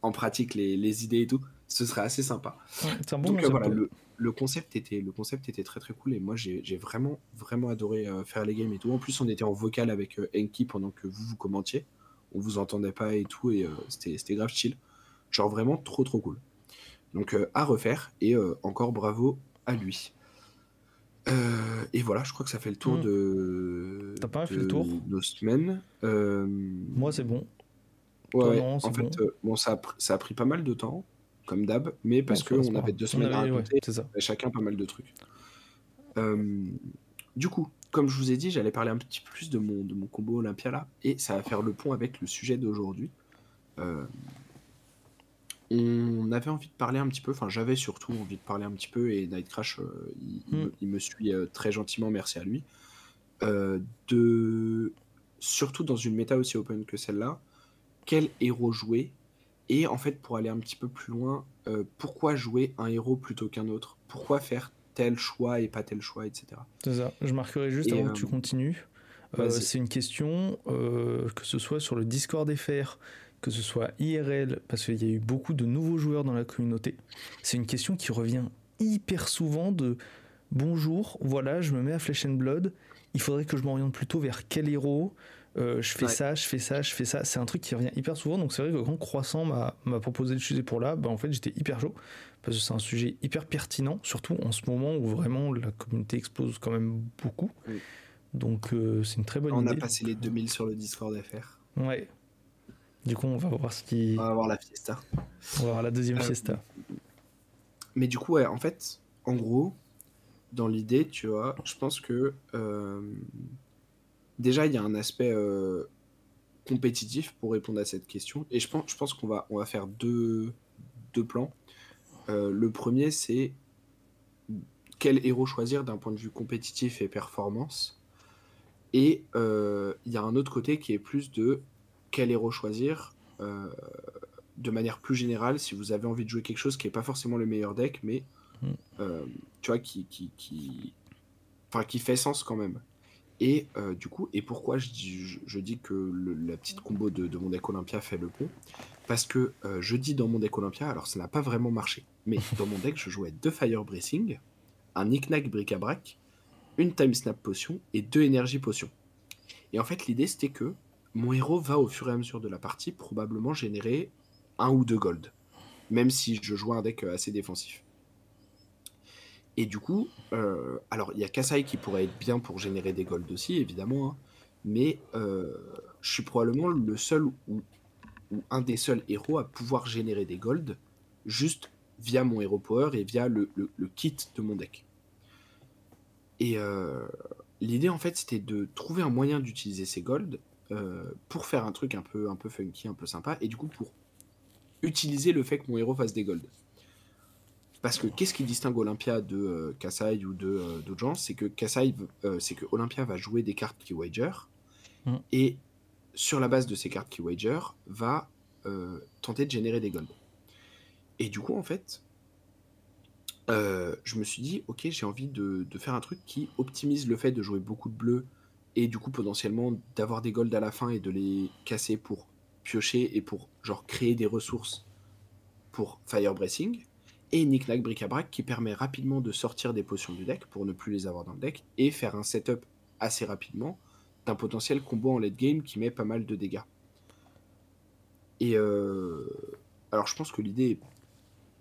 en pratique les, les idées et tout. Ce serait assez sympa. Ouais, c'est un bon Donc euh, concept, voilà, ouais. le, le concept était le concept était très très cool et moi j'ai vraiment vraiment adoré euh, faire les games et tout. En plus on était en vocal avec euh, Enki pendant que vous vous commentiez, on vous entendait pas et tout et euh, c'était grave chill. Genre vraiment trop trop cool. Donc euh, à refaire et encore bravo à lui. Euh, et voilà, je crois que ça fait le tour Mm. de, T'as pas fait le tour? nos semaines. Euh, Moi, c'est bon. Ouais, en fait, bon. euh, bon, ça, a ça a pris pas mal de temps, comme d'hab, mais parce qu'on avait deux semaines à avait- ouais, raconter, chacun pas mal de trucs. Euh, du coup, comme je vous ai dit, j'allais parler un petit peu plus de mon, de mon combo Olympia là, et ça va faire le pont avec le sujet d'aujourd'hui. Euh, on avait envie de parler un petit peu, enfin j'avais surtout envie de parler un petit peu, et Night Crash, euh, il, il Mm. me, il me suit euh, très gentiment, merci à lui, de surtout dans une méta aussi open que celle-là, quel héros jouer et en fait pour aller un petit peu plus loin, euh, pourquoi jouer un héros plutôt qu'un autre? Pourquoi faire tel choix et pas tel choix, etc. C'est ça. Je marquerai juste Et, avant euh, que tu continues. Euh, c'est une question, euh, que ce soit sur le Discord FR, que ce soit IRL, parce qu'il y a eu beaucoup de nouveaux joueurs dans la communauté. C'est une question qui revient hyper souvent de bonjour, voilà, je me mets à Flesh and Blood, il faudrait que je m'oriente plutôt vers quel héros? Euh, je fais Ouais. ça, je fais ça, je fais ça. C'est un truc qui revient hyper souvent. Donc c'est vrai que quand Croissant m'a proposé de choisir pour là, bah en fait j'étais hyper chaud parce que c'est un sujet hyper pertinent, surtout en ce moment où vraiment la communauté explose quand même beaucoup. Donc euh, c'est une très bonne idée. On a passé les 2000 sur le Discord FR. Ouais. Du coup, on va voir ce qui. On va voir la fiesta. On va voir la deuxième euh, fiesta. Mais du coup, ouais, en fait, en gros, dans l'idée, tu vois, je pense que déjà, il y a un aspect compétitif pour répondre à cette question. Et je pense, je pense qu'on va, on va faire deux, deux plans. Euh, le premier, c'est quel héros choisir d'un point de vue compétitif et performance. Et euh, il y a un autre côté qui est plus de quel héros choisir euh, de manière plus générale si vous avez envie de jouer quelque chose qui n'est pas forcément le meilleur deck, mais mm. tu vois, qui, qui, qui, enfin, qui fait sens quand même. Et du coup, et pourquoi je dis, que la petite combo de, de, mon deck Olympia fait le pont? Parce que je dis dans mon deck Olympia, alors ça n'a pas vraiment marché, mais [laughs] dans mon deck, je jouais deux Fire Bracing, un Knick-Knack Bric-à-Brac, une Time Snap Potion et deux Énergie Potion. Et en fait, l'idée c'était que mon héros va au fur et à mesure de la partie probablement générer un ou deux gold, même si je joue un deck assez défensif. Et du coup, euh, alors il y a Kasai qui pourrait être bien pour générer des golds aussi, évidemment, hein, mais euh, je suis probablement le seul ou, un des seuls héros à pouvoir générer des golds juste via mon hero power et via le, kit de mon deck. Et euh, l'idée en fait c'était de trouver un moyen d'utiliser ces golds pour faire un truc un peu, un peu funky, un peu sympa, et du coup pour utiliser le fait que mon héros fasse des golds. Parce que qu'est-ce qui distingue Olympia de euh, Kasai ou de euh, d'autres gens? C'est que Kasai, euh, c'est que Olympia va jouer des cartes qui wager mm. et sur la base de ces cartes qui wager va tenter de générer des golds. Et du coup, en fait, je me suis dit, ok, j'ai envie de, de, faire un truc qui optimise le fait de jouer beaucoup de bleus et du coup potentiellement d'avoir des golds à la fin et de les casser pour piocher et pour genre créer des ressources pour Fire Bracing et Knick-Knack Bric-à-Brac qui permet rapidement de sortir des potions du deck pour ne plus les avoir dans le deck et faire un setup assez rapidement d'un potentiel combo en late game qui met pas mal de dégâts. Et euh, alors je pense que l'idée est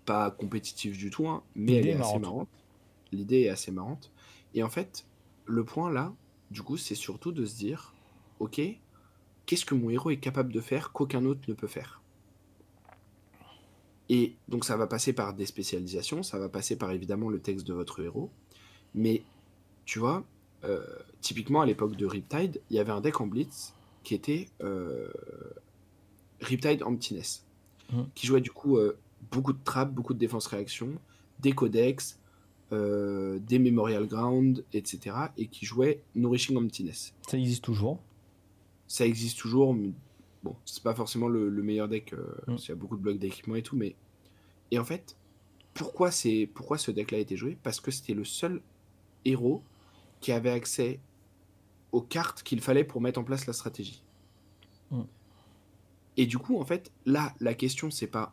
pas compétitive du tout, hein, mais elle est, assez marrante. L'idée est assez marrante. Et en fait, le point là, du coup, c'est surtout de se dire, ok, qu'est-ce que mon héros est capable de faire qu'aucun autre ne peut faire? Et donc ça va passer par des spécialisations, ça va passer par évidemment le texte de votre héros. Mais tu vois, euh, typiquement à l'époque de Riptide, il y avait un deck en Blitz qui était euh, Riptide Emptiness, mmh. qui jouait du coup euh, beaucoup de traps, beaucoup de défense-réaction, des codex, des Memorial Ground, etc. Et qui jouait Nourishing Emptiness. Ça existe toujours Ça existe toujours, mais Bon, c'est pas forcément le, meilleur deck, euh, mm. il y a beaucoup de blocs d'équipement et tout, mais. Et en fait, pourquoi, c'est, pourquoi ce deck-là a été joué? Parce que c'était le seul héros qui avait accès aux cartes qu'il fallait pour mettre en place la stratégie. Mm. Et du coup, en fait, là, la question, c'est pas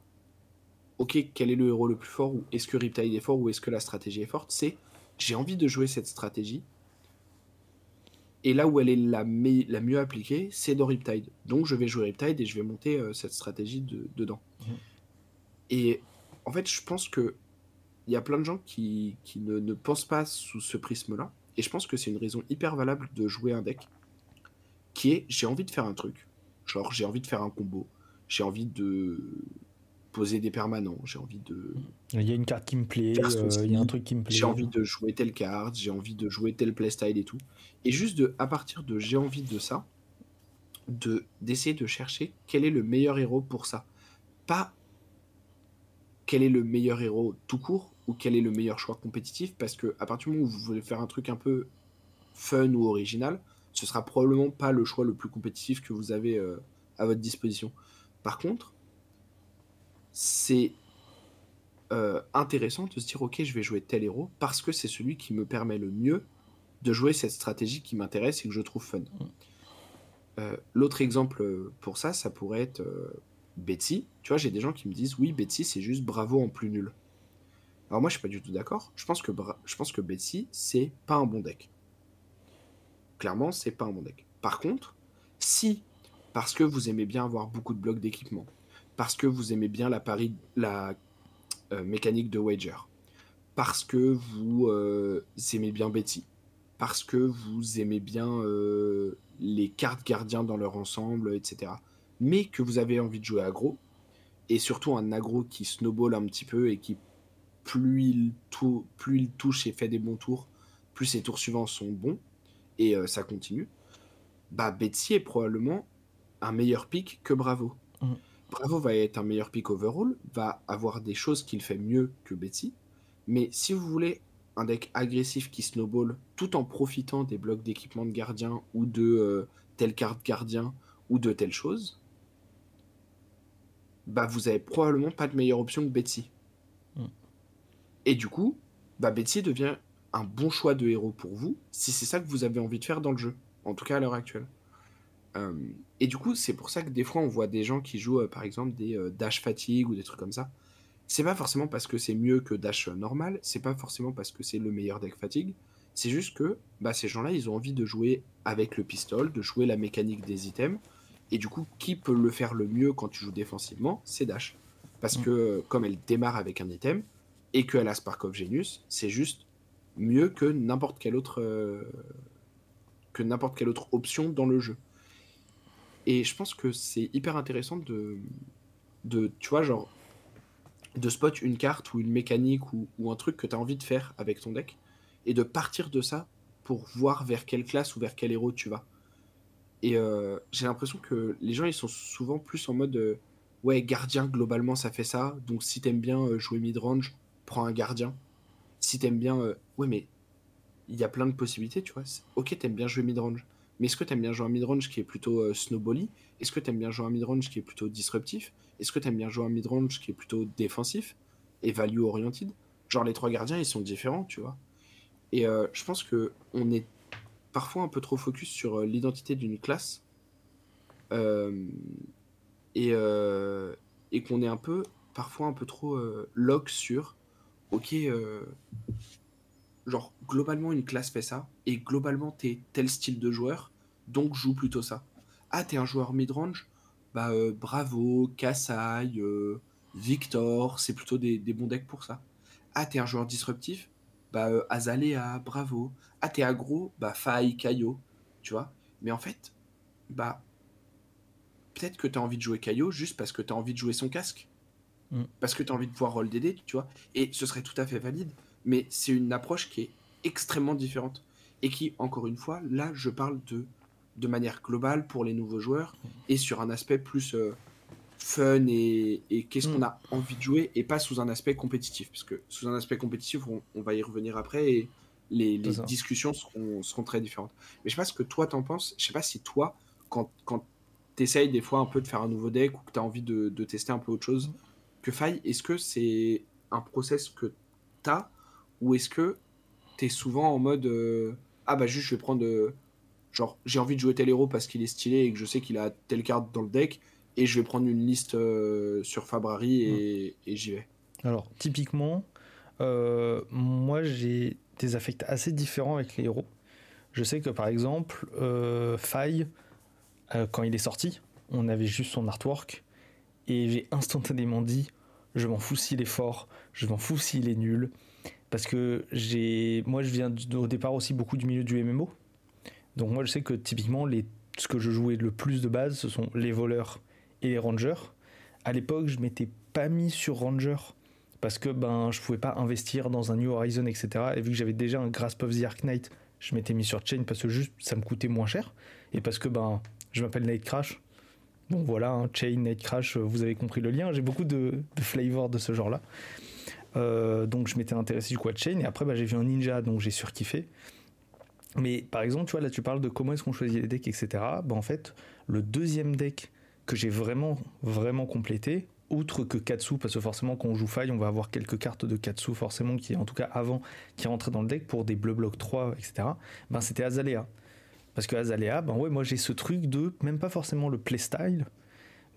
ok, quel est le héros le plus fort, ou est-ce que Riptide est fort, ou est-ce que la stratégie est forte, c'est j'ai envie de jouer cette stratégie, et là où elle est la, la mieux appliquée, c'est dans Riptide. Donc je vais jouer Riptide et je vais monter euh, cette stratégie dedans. Mhm. Et en fait, je pense que il y a plein de gens qui, qui ne, ne, pensent pas sous ce prisme-là. Et je pense que c'est une raison hyper valable de jouer un deck qui est j'ai envie de faire un truc. Genre, j'ai envie de faire un combo. J'ai envie de poser des permanents, j'ai envie de... Il y a une carte qui me plaît, euh, il y a un truc qui me plaît. J'ai envie de jouer telle carte, j'ai envie de jouer tel playstyle et tout. Et juste de, à partir de j'ai envie de ça, de d'essayer de chercher quel est le meilleur héros pour ça. Pas quel est le meilleur héros tout court ou quel est le meilleur choix compétitif, parce que à partir du moment où vous voulez faire un truc un peu fun ou original, ce sera probablement pas le choix le plus compétitif que vous avez euh, à votre disposition. Par contre, c'est euh, intéressant de se dire ok je vais jouer tel héros parce que c'est celui qui me permet le mieux de jouer cette stratégie qui m'intéresse et que je trouve fun. Mm. Euh, l'autre exemple pour ça, ça pourrait être euh, Betsy. Tu vois, j'ai des gens qui me disent oui, Betsy c'est juste bravo en plus nul. Alors moi je suis pas du tout d'accord. Je pense que je pense que Betsy c'est pas un bon deck. Clairement, c'est pas un bon deck. Par contre, si parce que vous aimez bien avoir beaucoup de blocs d'équipement, parce que vous aimez bien la, Paris, la mécanique de wager. Parce que vous aimez bien Betty. Parce que vous aimez bien les cartes gardiens dans leur ensemble, etc. Mais que vous avez envie de jouer aggro. Et surtout un aggro qui snowball un petit peu et qui, plus il, plus il touche et fait des bons tours, plus ses tours suivants sont bons. Et ça continue. Bah, est probablement un meilleur pick que Bravo. Mm. Bravo va être un meilleur pick overall, va avoir des choses qu'il fait mieux que Betsy. Mais si vous voulez un deck agressif qui snowball tout en profitant des blocs d'équipement de gardien ou de euh, telle carte gardien ou de telle chose, bah vous avez probablement pas de meilleure option que Betsy. Mm. Et du coup, bah Betsy devient un bon choix de héros pour vous si c'est ça que vous avez envie de faire dans le jeu, en tout cas à l'heure actuelle. Euh, et du coup, c'est pour ça que des fois on voit des gens qui jouent euh, par exemple des dash fatigue ou des trucs comme ça c'est pas forcément parce que c'est mieux que Dash normal, c'est pas forcément parce que c'est le meilleur deck fatigue, c'est juste que bah, ces gens-là, ils ont envie de jouer avec le pistol, de jouer la mécanique des items, et du coup, qui peut le faire le mieux quand tu joues défensivement C'est Dash. Parce mm. que comme elle démarre avec un item, et qu'elle a Spark of Genius, c'est juste mieux que n'importe quelle autre euh, que n'importe quelle autre option dans le jeu. Et je pense que c'est hyper intéressant de, de tu vois, genre, de spot une carte ou une mécanique ou, un truc que tu as envie de faire avec ton deck et de partir de ça pour voir vers quelle classe ou vers quel héros tu vas. Et euh, j'ai l'impression que les gens ils sont souvent plus en mode euh, ouais gardien globalement ça fait ça donc si t'aimes bien euh, jouer mid range prends un gardien. Si t'aimes bien ouais mais il y a plein de possibilités tu vois. Ok t'aimes bien jouer mid range mais est-ce que t'aimes bien jouer un mid range qui est plutôt snowbally? Est-ce que t'aimes bien jouer un mid range qui est plutôt disruptif? Est-ce que tu aimes bien jouer un mid-range qui est plutôt défensif et value-oriented? Genre les trois gardiens, ils sont différents, tu vois. Et euh, je pense que on est parfois un peu trop focus sur euh, l'identité d'une classe euh, et, et qu'on est un peu, parfois un peu trop lock sur, ok, genre globalement une classe fait ça et globalement t'es tel style de joueur, donc joue plutôt ça. Ah, t'es un joueur mid-range? Bah, euh, Bravo, Kassai, euh, Victor, c'est plutôt des, bons decks pour ça. Ah, t'es un joueur disruptif? Bah, euh, Azalea, Bravo. Ah, t'es aggro? Bah, Faille, Kaio, tu vois. Mais en fait, bah, peut-être que t'as envie de jouer Kaio juste parce que t'as envie de jouer son casque. Mm. Parce que t'as envie de pouvoir roll DD, tu vois. Et ce serait tout à fait valide. Mais c'est une approche qui est extrêmement différente. Et qui, encore une fois, là, je parle de de manière globale pour les nouveaux joueurs et sur un aspect plus euh, fun et, qu'est-ce qu'on mm. a envie de jouer et pas sous un aspect compétitif. Parce que sous un aspect compétitif, on, va y revenir après et les, discussions seront, seront, très différentes. Mais je sais pas ce que toi t'en penses. Je sais pas si toi, quand, quand tu essayes des fois un peu de faire un nouveau deck ou que tu as envie de, tester un peu autre chose, que faille, est-ce que c'est un process que tu as ou est-ce que tu es souvent en mode euh, ah bah juste je vais prendre. Euh, Genre, j'ai envie de jouer tel héros parce qu'il est stylé et que je sais qu'il a telle carte dans le deck, et je vais prendre une liste euh, sur Fabrari et, j'y vais. Alors, typiquement, moi j'ai des affects assez différents avec les héros. Je sais que par exemple, Faille, quand il est sorti, on avait juste son artwork, et j'ai instantanément dit je m'en fous s'il est fort, je m'en fous s'il est nul, parce que j'ai, moi je viens au départ aussi beaucoup du milieu du MMO, donc moi je sais que typiquement les, ce que je jouais le plus de base ce sont les voleurs et les rangers. À l'époque je m'étais pas mis sur ranger parce que ben je pouvais pas investir dans un New Horizon etc. Et vu que j'avais déjà un Grasp of the Ark Knight, je m'étais mis sur Chain parce que juste ça me coûtait moins cher et parce que ben je m'appelle Night Crash. Bon voilà, hein, Chain, Night Crash, vous avez compris le lien. J'ai beaucoup de, de flavors de ce genre-là. Euh, donc je m'étais intéressé du coup à Chain et après bah, j'ai vu un ninja donc j'ai surkiffé. Mais par exemple, tu vois, là, tu parles de comment est-ce qu'on choisit les decks, etc. Bah, en fait, le deuxième deck que j'ai vraiment, vraiment complété, outre que Katsu, parce que forcément, quand on joue faille, on va avoir quelques cartes de Katsu, forcément, qui, en tout cas, avant, qui rentraient dans le deck pour des Bleu Block 3, etc. Ben, c'était Azalea. Parce que Azalea, ben ouais, moi, j'ai ce truc de, même pas forcément le playstyle,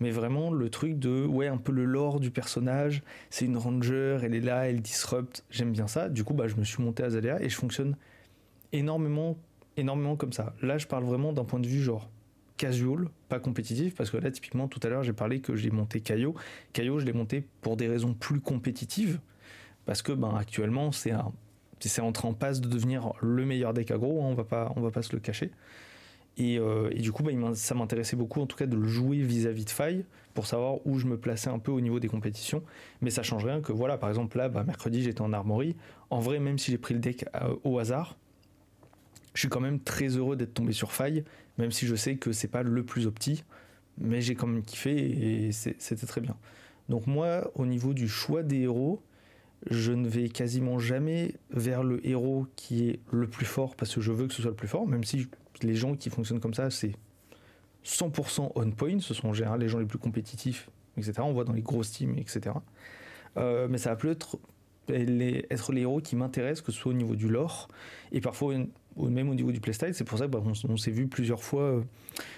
mais vraiment le truc de, ouais, un peu le lore du personnage. C'est une ranger, elle est là, elle disrupt. J'aime bien ça. Du coup, bah, je me suis monté Azalea et je fonctionne énormément, énormément comme ça. Là, je parle vraiment d'un point de vue genre casual, pas compétitif, parce que là, typiquement, tout à l'heure, j'ai parlé que j'ai monté Caillot. Caillot, je l'ai monté pour des raisons plus compétitives, parce que ben, actuellement, c'est un, c'est entré en passe de devenir le meilleur deck aggro, hein, on va pas, on va pas se le cacher. Et, euh, et du coup, ben, ça m'intéressait beaucoup, en tout cas, de le jouer vis-à-vis de Faille, pour savoir où je me plaçais un peu au niveau des compétitions. Mais ça change rien que, voilà, par exemple, là, bah, mercredi, j'étais en Armory. En vrai, même si j'ai pris le deck euh, au hasard, je suis quand même très heureux d'être tombé sur Faille, même si je sais que c'est pas le plus opti, mais j'ai quand même kiffé et c'était très bien. Donc moi, au niveau du choix des héros, je ne vais quasiment jamais vers le héros qui est le plus fort parce que je veux que ce soit le plus fort, même si les gens qui fonctionnent comme ça, c'est 100% on point, ce sont en général les gens les plus compétitifs, etc. On voit dans les grosses teams, etc. Euh, mais ça va plus être les, être héros qui m'intéressent, que ce soit au niveau du lore, et parfois même au niveau du playstyle. C'est pour ça qu'on bah, on, s'est vu plusieurs fois. Euh,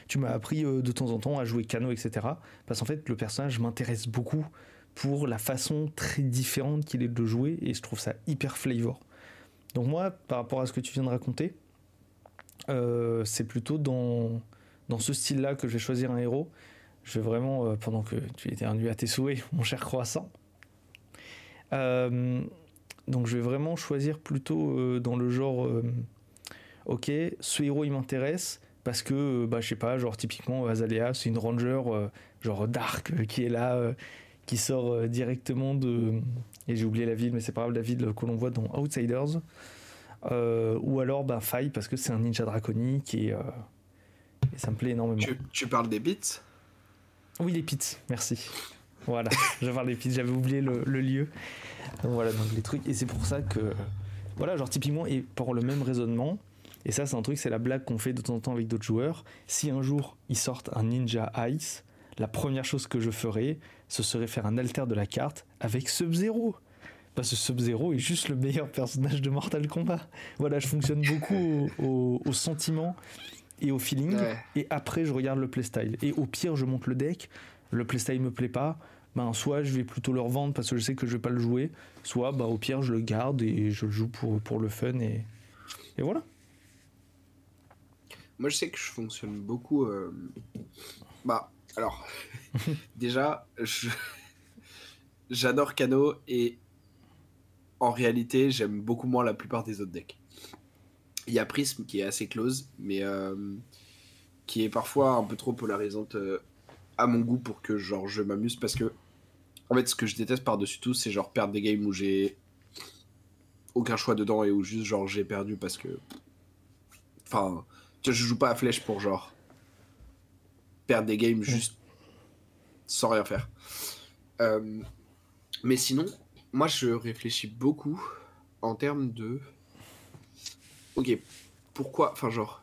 tu m'as appris euh, de temps en temps à jouer Kano, etc. Parce qu'en fait, le personnage m'intéresse beaucoup pour la façon très différente qu'il est de jouer, et je trouve ça hyper flavor. Donc moi, par rapport à ce que tu viens de raconter, euh, c'est plutôt dans, dans ce style-là que je vais choisir un héros. Je vais vraiment, pendant que tu éternues à tes souhaits, [laughs] mon cher croissant, euh, donc je vais vraiment choisir plutôt euh, dans le genre, euh, ok, ce héros il m'intéresse parce que, bah, je sais pas, genre typiquement Azalea, c'est une ranger genre dark qui est là, qui sort directement de, et j'ai oublié la ville, mais c'est pas grave, la ville que l'on voit dans Outsiders. Ou alors bah, Faille parce que c'est un ninja draconique et, et, ça me plaît énormément. Tu, tu parles des bits? Oui, les pits, merci. Voilà, [laughs] je parle des pistes, j'avais oublié le, lieu. Donc voilà, donc les trucs. Et c'est pour ça que. Voilà, genre typiquement, et pour le même raisonnement, et ça c'est un truc, c'est la blague qu'on fait de temps en temps avec d'autres joueurs. Si un jour ils sortent un Ninja Ice, la première chose que je ferais, ce serait faire un alter de la carte avec Sub-Zero. Parce que Sub-Zero est juste le meilleur personnage de Mortal Kombat. Voilà, je fonctionne beaucoup au, sentiment et au feeling. Et après, je regarde le playstyle. Et au pire, je monte le deck. Le playstyle me plaît pas ben, soit je vais plutôt le revendre parce que je sais que je vais pas le jouer, soit bah, au pire je le garde et je le joue pour, pour le fun et, et voilà. Moi je sais que je fonctionne beaucoup. Euh, bah alors, [laughs] déjà, j'adore Kano et en réalité j'aime beaucoup moins la plupart des autres decks. Il y a Prism qui est assez close, mais euh, qui est parfois un peu trop polarisante euh, à mon goût pour que genre je m'amuse parce que en fait ce que je déteste par-dessus tout c'est genre perdre des games où j'ai aucun choix dedans et où juste genre j'ai perdu parce que enfin tu je joue pas à flèche pour genre perdre des games juste sans rien faire euh, mais sinon moi je réfléchis beaucoup en termes de ok pourquoi enfin genre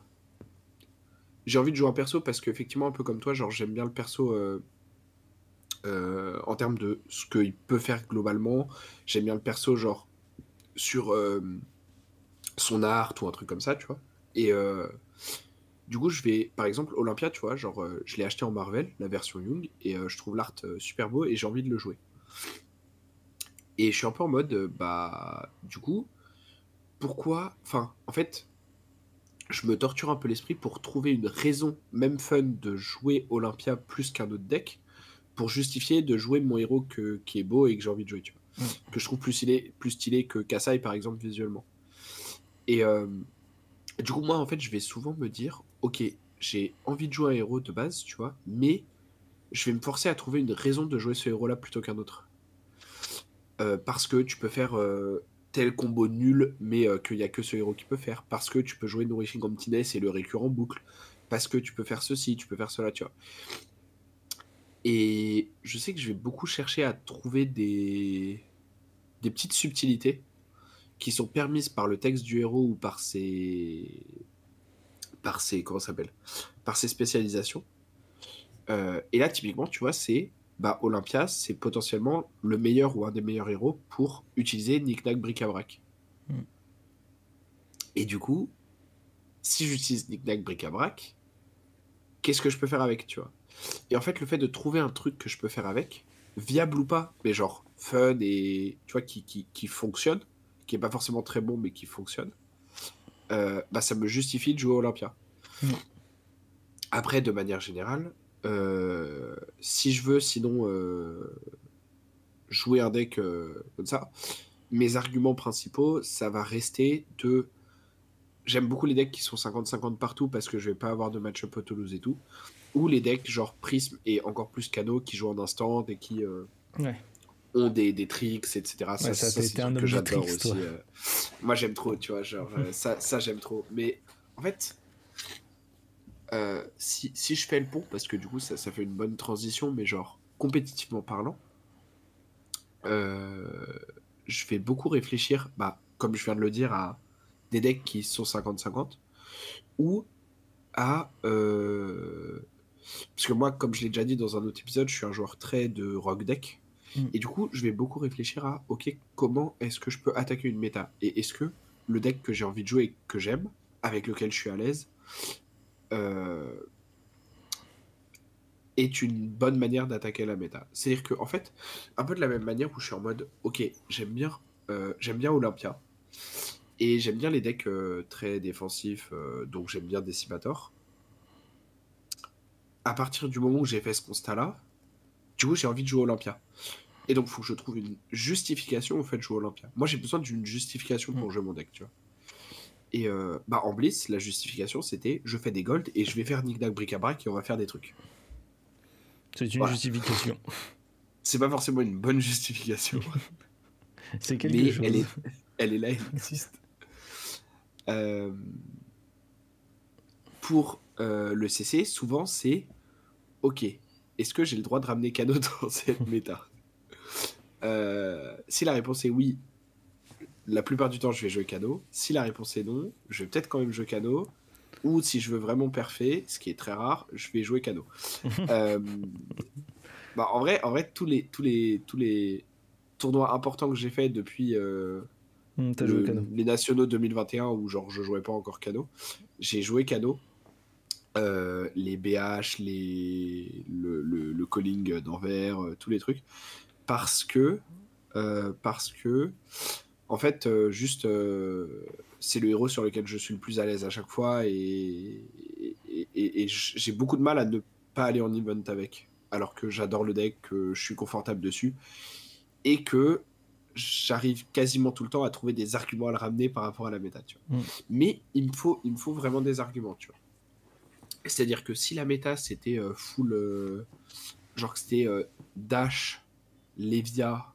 j'ai envie de jouer un perso parce qu'effectivement, un peu comme toi, genre j'aime bien le perso euh, euh, en termes de ce qu'il peut faire globalement. J'aime bien le perso, genre sur euh, son art ou un truc comme ça, tu vois. Et du coup, je vais, par exemple, Olympia, tu vois, genre je l'ai acheté en Marvel, la version Young, et je trouve l'art super beau et j'ai envie de le jouer. Et je suis un peu en mode, bah, du coup, pourquoi, enfin, en fait, je me torture un peu l'esprit pour trouver une raison, même fun, de jouer Olympia plus qu'un autre deck, pour justifier de jouer mon héros que, qui est beau et que j'ai envie de jouer, tu vois. Mm. Que je trouve plus stylé, plus stylé que Kasai, par exemple, visuellement. Et euh, du coup, moi, en fait, je vais souvent me dire, ok, j'ai envie de jouer un héros de base, tu vois, mais je vais me forcer à trouver une raison de jouer ce héros-là plutôt qu'un autre. Euh, parce que tu peux faire euh, tel combo nul, mais euh, qu'il n'y a que ce héros qui peut faire. Parce que tu peux jouer Nourishing Emptiness et le récurrent boucle. Parce que tu peux faire ceci, tu peux faire cela, tu vois. Et je sais que je vais beaucoup chercher à trouver des, des petites subtilités qui sont permises par le texte du héros ou par ses. par ses. comment s'appelle? Par ses spécialisations. Et là, typiquement, tu vois, c'est bah, Olympia, c'est potentiellement le meilleur ou un des meilleurs héros pour utiliser Knick-Knack Bric-à-Brac. Hmm. Et du coup, si j'utilise Knick-Knack Bric-à-Brac, qu'est-ce que je peux faire avec, tu vois? Et en fait, le fait de trouver un truc que je peux faire avec, viable ou pas, mais genre fun et tu vois, qui, qui, qui fonctionne, qui est pas forcément très bon, mais qui fonctionne, euh, bah, ça me justifie de jouer Olympia. Hmm. Après, de manière générale, si je veux sinon euh, jouer un deck euh, comme ça, mes arguments principaux, ça va rester de. J'aime beaucoup les decks qui sont 50-50 partout parce que je vais pas avoir de match-up Toulouse et tout. Ou les decks genre Prism et encore plus Cano qui jouent en instant et qui ont des, des, tricks, etc. ça, ça, ça un que j'adore aussi. Moi j'aime trop, tu vois, genre ça, ça j'aime trop. Mais en fait, euh, si, si, je fais le pont, parce que du coup ça, ça, fait une bonne transition, mais genre compétitivement parlant, euh, je vais beaucoup réfléchir, bah, comme je viens de le dire, à des decks qui sont 50-50, ou à... Euh, parce que moi, comme je l'ai déjà dit dans un autre épisode, je suis un joueur très de rock deck. Mm. Et du coup, je vais beaucoup réfléchir à, ok, comment est-ce que je peux attaquer une méta? Et est-ce que le deck que j'ai envie de jouer et que j'aime, avec lequel je suis à l'aise, est une bonne manière d'attaquer la méta. C'est-à-dire que, en fait, un peu de la même manière où je suis en mode, ok, j'aime bien, euh, j'aime bien Olympia, et j'aime bien les decks euh, très défensifs, donc j'aime bien Decimator. À partir du moment où j'ai fait ce constat-là, du coup, j'ai envie de jouer Olympia. Et donc, il faut que je trouve une justification au fait de jouer Olympia. Moi, j'ai besoin d'une justification pour mm. jouer mon deck, tu vois. Et euh, bah, en Bliss, la justification, c'était je fais des golds et je vais faire Nick bric-à-brac et on va faire des trucs. C'est une justification. [laughs] C'est pas forcément une bonne justification. [laughs] C'est quelque Mais chose. Elle est, elle est là, elle existe. [laughs] Euh, pour euh, le CC, souvent c'est Ok, est-ce que j'ai le droit de ramener Kano dans cette méta? Si la réponse est oui, la plupart du temps, je vais jouer Cano. Si la réponse est non, je vais peut-être quand même jouer Cano. Ou si je veux vraiment parfait, ce qui est très rare, je vais jouer Cano. [laughs] Euh, bah, en vrai, en vrai tous, les, tous, les, tous les tournois importants que j'ai fait depuis euh, hmm, les nationaux 2021, où genre je jouais pas encore Cano, j'ai joué Cano. Euh, les BH, les, le, le, calling d'Anvers, tous les trucs. Parce que, parce que en fait, euh, juste, euh, c'est le héros sur lequel je suis le plus à l'aise à chaque fois et, et, j'ai beaucoup de mal à ne pas aller en event avec. Alors que j'adore le deck, que je suis confortable dessus et que j'arrive quasiment tout le temps à trouver des arguments à le ramener par rapport à la méta. Mm. Mais il me, faut, il me faut vraiment des arguments. Tu vois. C'est-à-dire que si la méta c'était euh, full. genre que c'était Dash, Levia,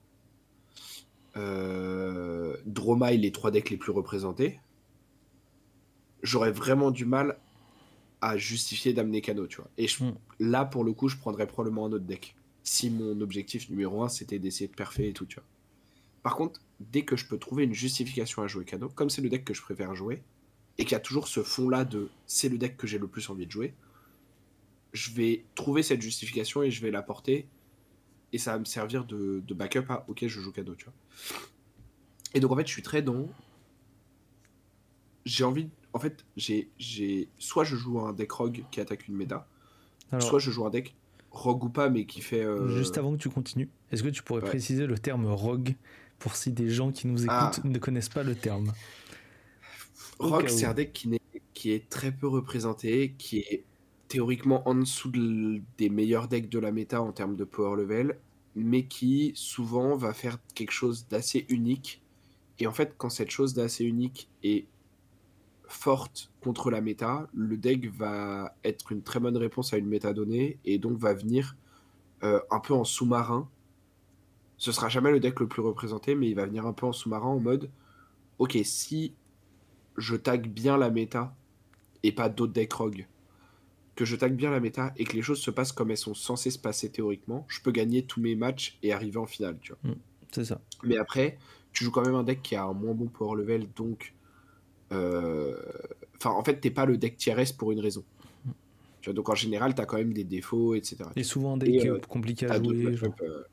euh, les trois decks les plus représentés, j'aurais vraiment du mal à justifier d'amener Kano, tu vois. Et hmm. là, pour le coup, je prendrais probablement un autre deck. Si mon objectif numéro un, c'était d'essayer de parfait et tout, tu vois. Par contre, dès que je peux trouver une justification à jouer Kano, comme c'est le deck que je préfère jouer, et qu'il y a toujours ce fond-là de c'est le deck que j'ai le plus envie de jouer, je vais trouver cette justification et je vais la porter et ça va me servir de, backup à ok je joue cadeau tu vois. Et donc en fait je suis très dans j'ai envie en fait j'ai j'ai soit je joue un deck rogue qui attaque une méta soit je joue un deck rogue ou pas mais qui fait euh, juste avant que tu continues est-ce que tu pourrais préciser le terme rogue pour si des gens qui nous ah. écoutent ne connaissent pas le terme? Rogue c'est un deck qui, qui est très peu représenté qui est théoriquement en dessous des meilleurs decks de la méta en termes de power level, mais qui souvent va faire quelque chose d'assez unique. Et en fait, quand cette chose d'assez unique est forte contre la méta, le deck va être une très bonne réponse à une méta donnée et donc va venir euh, un peu en sous-marin. Ce sera jamais le deck le plus représenté, mais il va venir un peu en sous-marin en mode ok, si je tag bien la méta et pas d'autres decks rogue que je tag bien la méta et que les choses se passent comme elles sont censées se passer théoriquement, je peux gagner tous mes matchs et arriver en finale, tu vois. Mm, c'est ça. Mais après, tu joues quand même un deck qui a un moins bon power level, donc. Euh, enfin, en fait, t'es pas le deck tier pour une raison. Tu vois, donc en général, tu as quand même des défauts, etc. Et souvent des decks euh, compliqués à jouer. Euh,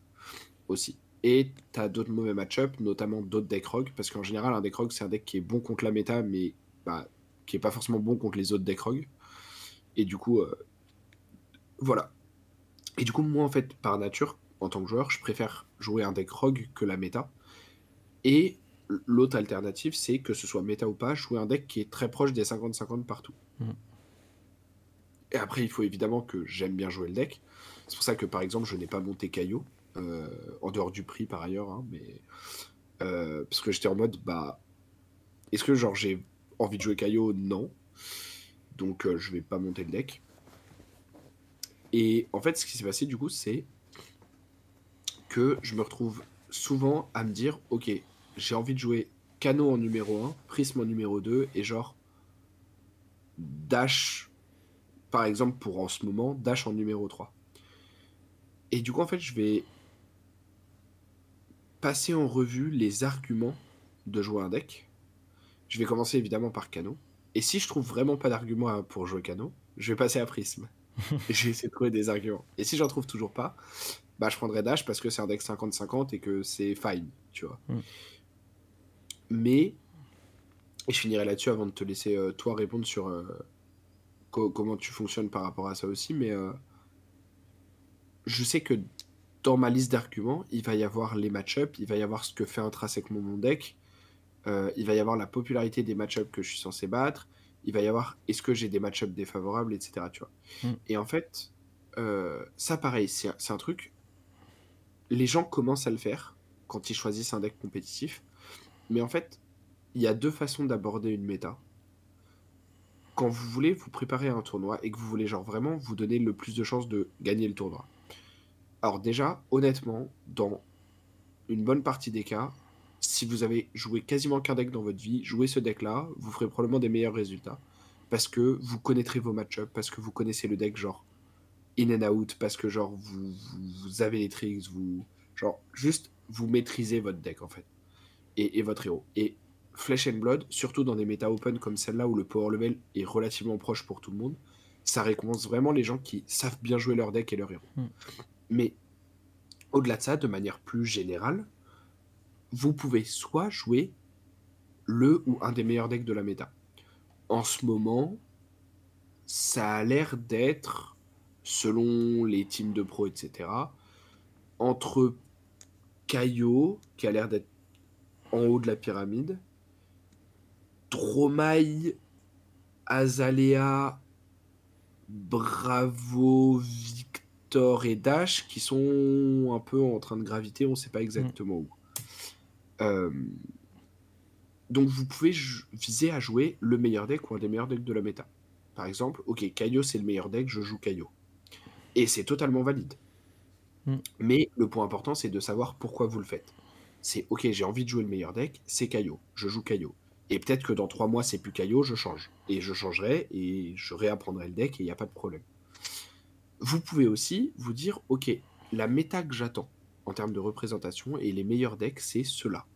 aussi. Et tu as d'autres mauvais match-up, notamment d'autres decks rogue, parce qu'en général, un deck rogue, c'est un deck qui est bon contre la méta, mais bah, qui est pas forcément bon contre les autres decks rogue. Et du coup, euh, voilà. Et du coup, moi, en fait, par nature, en tant que joueur, je préfère jouer un deck rogue que la méta. Et l'autre alternative, c'est que ce soit méta ou pas, jouer un deck qui est très proche des 50-50 partout. Mm. Et après, il faut évidemment que j'aime bien jouer le deck. C'est pour ça que, par exemple, je n'ai pas monté Caillot, euh, en dehors du prix par ailleurs, hein, mais euh, parce que j'étais en mode, bah, est-ce que genre j'ai envie de jouer Caillot Non. Donc euh, je vais pas monter le deck. Et en fait, ce qui s'est passé du coup, c'est que je me retrouve souvent à me dire, ok, j'ai envie de jouer Cano en numéro 1, Prisme en numéro 2, et genre Dash, par exemple pour en ce moment, Dash en numéro 3. Et du coup, en fait, je vais passer en revue les arguments de jouer un deck. Je vais commencer évidemment par Cano. Et si je trouve vraiment pas d'arguments pour jouer Cano, je vais passer à Prisme. vais [laughs] essayer de trouver des arguments. Et si j'en trouve toujours pas, bah je prendrai Dash parce que c'est un deck 50-50 et que c'est fine, tu vois. Mm. Mais, et je finirai là-dessus avant de te laisser euh, toi répondre sur euh, comment tu fonctionnes par rapport à ça aussi, mais euh, je sais que dans ma liste d'arguments, il va y avoir les match-ups, il va y avoir ce que fait intrinsèquement mon deck, euh, il va y avoir la popularité des match-ups que je suis censé battre, il va y avoir est-ce que j'ai des match-ups défavorables, etc. Tu vois. Mm. Et en fait, euh, ça pareil, c'est un truc, les gens commencent à le faire quand ils choisissent un deck compétitif, mais en fait, il y a deux façons d'aborder une méta. Quand vous voulez vous préparer à un tournoi et que vous voulez genre vraiment vous donner le plus de chances de gagner le tournoi. Alors déjà, honnêtement, dans une bonne partie des cas, si vous avez joué quasiment qu'un deck dans votre vie, jouez ce deck-là, vous ferez probablement des meilleurs résultats. Parce que vous connaîtrez vos match-ups, parce que vous connaissez le deck genre in and out, parce que genre vous, vous, avez les tricks, vous... Genre juste vous maîtrisez votre deck en fait. Et, et votre héros. Et Flesh and Blood, surtout dans des méta open comme celle-là où le power level est relativement proche pour tout le monde, ça récompense vraiment les gens qui savent bien jouer leur deck et leur héros. Hmm. Mais au-delà de ça, de manière plus générale, vous pouvez soit jouer le ou un des meilleurs decks de la méta. En ce moment, ça a l'air d'être, selon les teams de pro, etc., entre Kaio, qui a l'air d'être en haut de la pyramide, Dromaille, Azalea, Bravo, Victor et Dash qui sont un peu en train de graviter, on ne sait pas exactement où. Euh, donc vous pouvez viser à jouer le meilleur deck ou un des meilleurs decks de la méta. Par exemple, ok, Kaio c'est le meilleur deck, je joue Kaio. Et c'est totalement valide. Mm. Mais le point important c'est de savoir pourquoi vous le faites. C'est ok, j'ai envie de jouer le meilleur deck, c'est Kaio, je joue Kaio. Et peut-être que dans trois mois c'est plus Kaio, je change. Et je changerai et je réapprendrai le deck et il n'y a pas de problème. Vous pouvez aussi vous dire, ok, la méta que j'attends en termes de représentation et les meilleurs decks, c'est cela.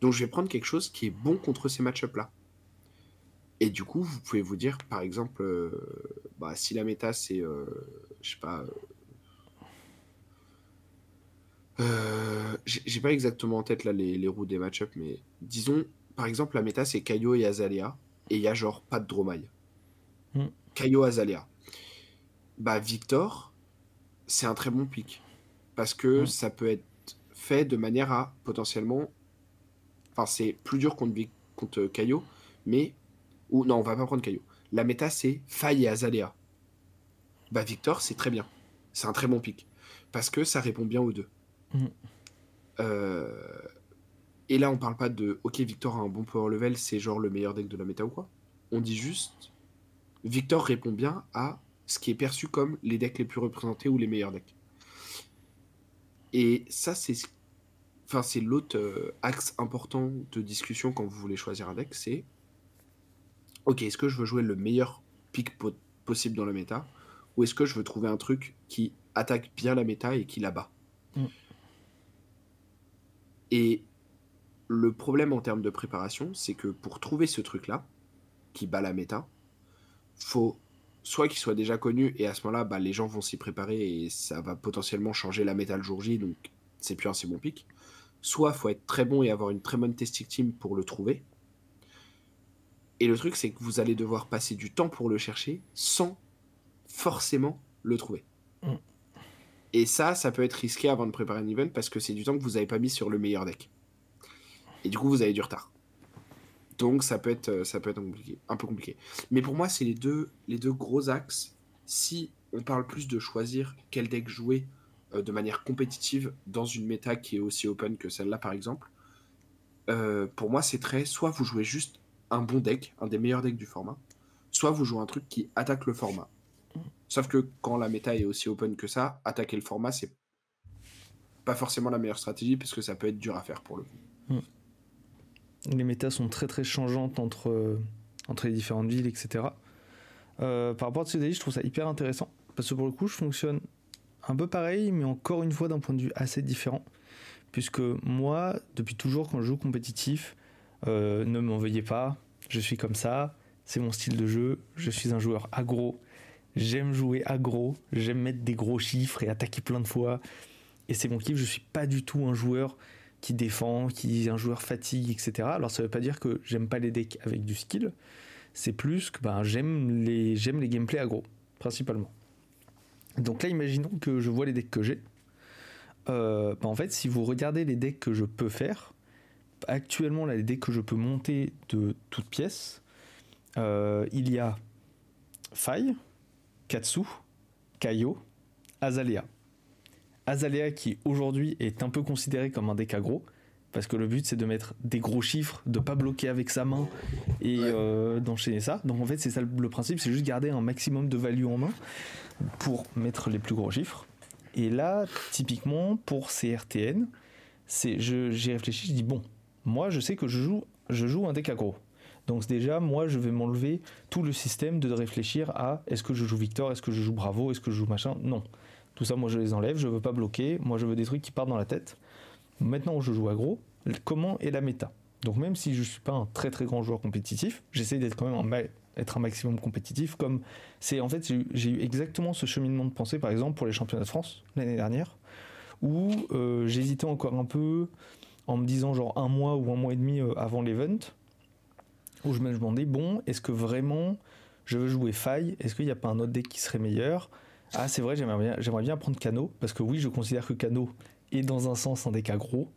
Donc je vais prendre quelque chose qui est bon contre ces match-ups-là. Et du coup, vous pouvez vous dire, par exemple, euh, bah, si la méta c'est, euh, je sais pas, euh, j'ai pas exactement en tête là les, les roues des match-ups, mais disons, par exemple, la méta c'est Kaio et Azalea, et il y a genre pas de Dromaille. Mm. Kaio Azalea bah Victor, c'est un très bon pic. Parce que ça peut être fait de manière à potentiellement. Enfin, c'est plus dur contre, contre Caillot, mais. Ou non, on va pas prendre Caillot. La méta, c'est Faille et Azalea. Bah, Victor, c'est très bien. C'est un très bon pic. Parce que ça répond bien aux deux. Mm. Euh, et là, on parle pas de OK, Victor a un bon power level, c'est genre le meilleur deck de la méta ou quoi. On dit juste Victor répond bien à ce qui est perçu comme les decks les plus représentés ou les meilleurs decks. Et ça, c'est enfin, l'autre euh, axe important de discussion quand vous voulez choisir un deck, c'est ok, est-ce que je veux jouer le meilleur pick possible dans la méta, ou est-ce que je veux trouver un truc qui attaque bien la méta et qui la bat? Mm. Et le problème en termes de préparation, c'est que pour trouver ce truc-là, qui bat la méta, faut soit qu'il soit déjà connu et à ce moment-là, bah, les gens vont s'y préparer et ça va potentiellement changer la méta le jour J, donc c'est plus un bon pic. Soit faut être très bon et avoir une très bonne testing team pour le trouver. Et le truc, c'est que vous allez devoir passer du temps pour le chercher sans forcément le trouver. Mm. Et ça, ça peut être risqué avant de préparer un event parce que c'est du temps que vous n'avez pas mis sur le meilleur deck. Et du coup, vous avez du retard. Donc ça peut être, euh, ça peut être un peu compliqué. Mais pour moi, c'est les deux, les deux gros axes Si on parle plus de choisir quel deck jouer euh, de manière compétitive dans une méta qui est aussi open que celle-là, par exemple, euh, pour moi, c'est très soit vous jouez juste un bon deck, un des meilleurs decks du format, soit vous jouez un truc qui attaque le format. Sauf que quand la méta est aussi open que ça, attaquer le format, c'est pas forcément la meilleure stratégie parce que ça peut être dur à faire pour le coup. Hmm. Les méta sont très très changeantes entre, euh, entre les différentes villes, etc. Euh, par rapport à ce je trouve ça hyper intéressant parce que pour le coup, je fonctionne un peu pareil, mais encore une fois d'un point de vue assez différent. Puisque moi, depuis toujours, quand je joue compétitif, euh, ne m'en veuillez pas, je suis comme ça, c'est mon style de jeu, je suis un joueur aggro, j'aime jouer aggro, j'aime mettre des gros chiffres et attaquer plein de fois, et c'est mon kiff, je suis pas du tout un joueur qui défend, qui un joueur fatigue, etc. Alors ça veut pas dire que j'aime pas les decks avec du skill, c'est plus que ben, j'aime les, j'aime les gameplays aggro, principalement. Donc là, imaginons que je vois les decks que j'ai. Euh, ben, en fait, si vous regardez les decks que je peux faire, actuellement, là, les decks que je peux monter de toutes pièces, euh, il y a Faille, Katsu, Kaio, Azalea. Azalea qui aujourd'hui est un peu considéré comme un deck aggro, parce que le but c'est de mettre des gros chiffres, de pas bloquer avec sa main et euh, d'enchaîner ça. Donc en fait c'est ça le principe, c'est juste garder un maximum de value en main pour mettre les plus gros chiffres. Et là, typiquement pour CRTN, c'est j'ai réfléchi, je dis bon, moi je sais que je joue, je joue un deck aggro. Donc déjà, moi, je vais m'enlever tout le système de réfléchir à est-ce que je joue Victor, est-ce que je joue Bravo, est-ce que je joue machin? Non. Tout ça, moi, je les enlève, je veux pas bloquer. Moi, je veux des trucs qui partent dans la tête. Maintenant, je joue aggro. Comment est la méta? Donc même si je suis pas un très très grand joueur compétitif, j'essaie d'être quand même un, être un maximum compétitif. Comme c'est en fait, j'ai eu exactement ce cheminement de pensée, par exemple pour les championnats de France l'année dernière, où euh, j'hésitais encore un peu en me disant genre un mois ou un mois et demi euh, avant l'event où je me demandais, bon, est-ce que vraiment je veux jouer faille? Est-ce qu'il n'y a pas un autre deck qui serait meilleur? Ah, c'est vrai, j'aimerais bien, j'aimerais bien prendre Kano, parce que oui, je considère que Kano est dans un sens un deck aggro.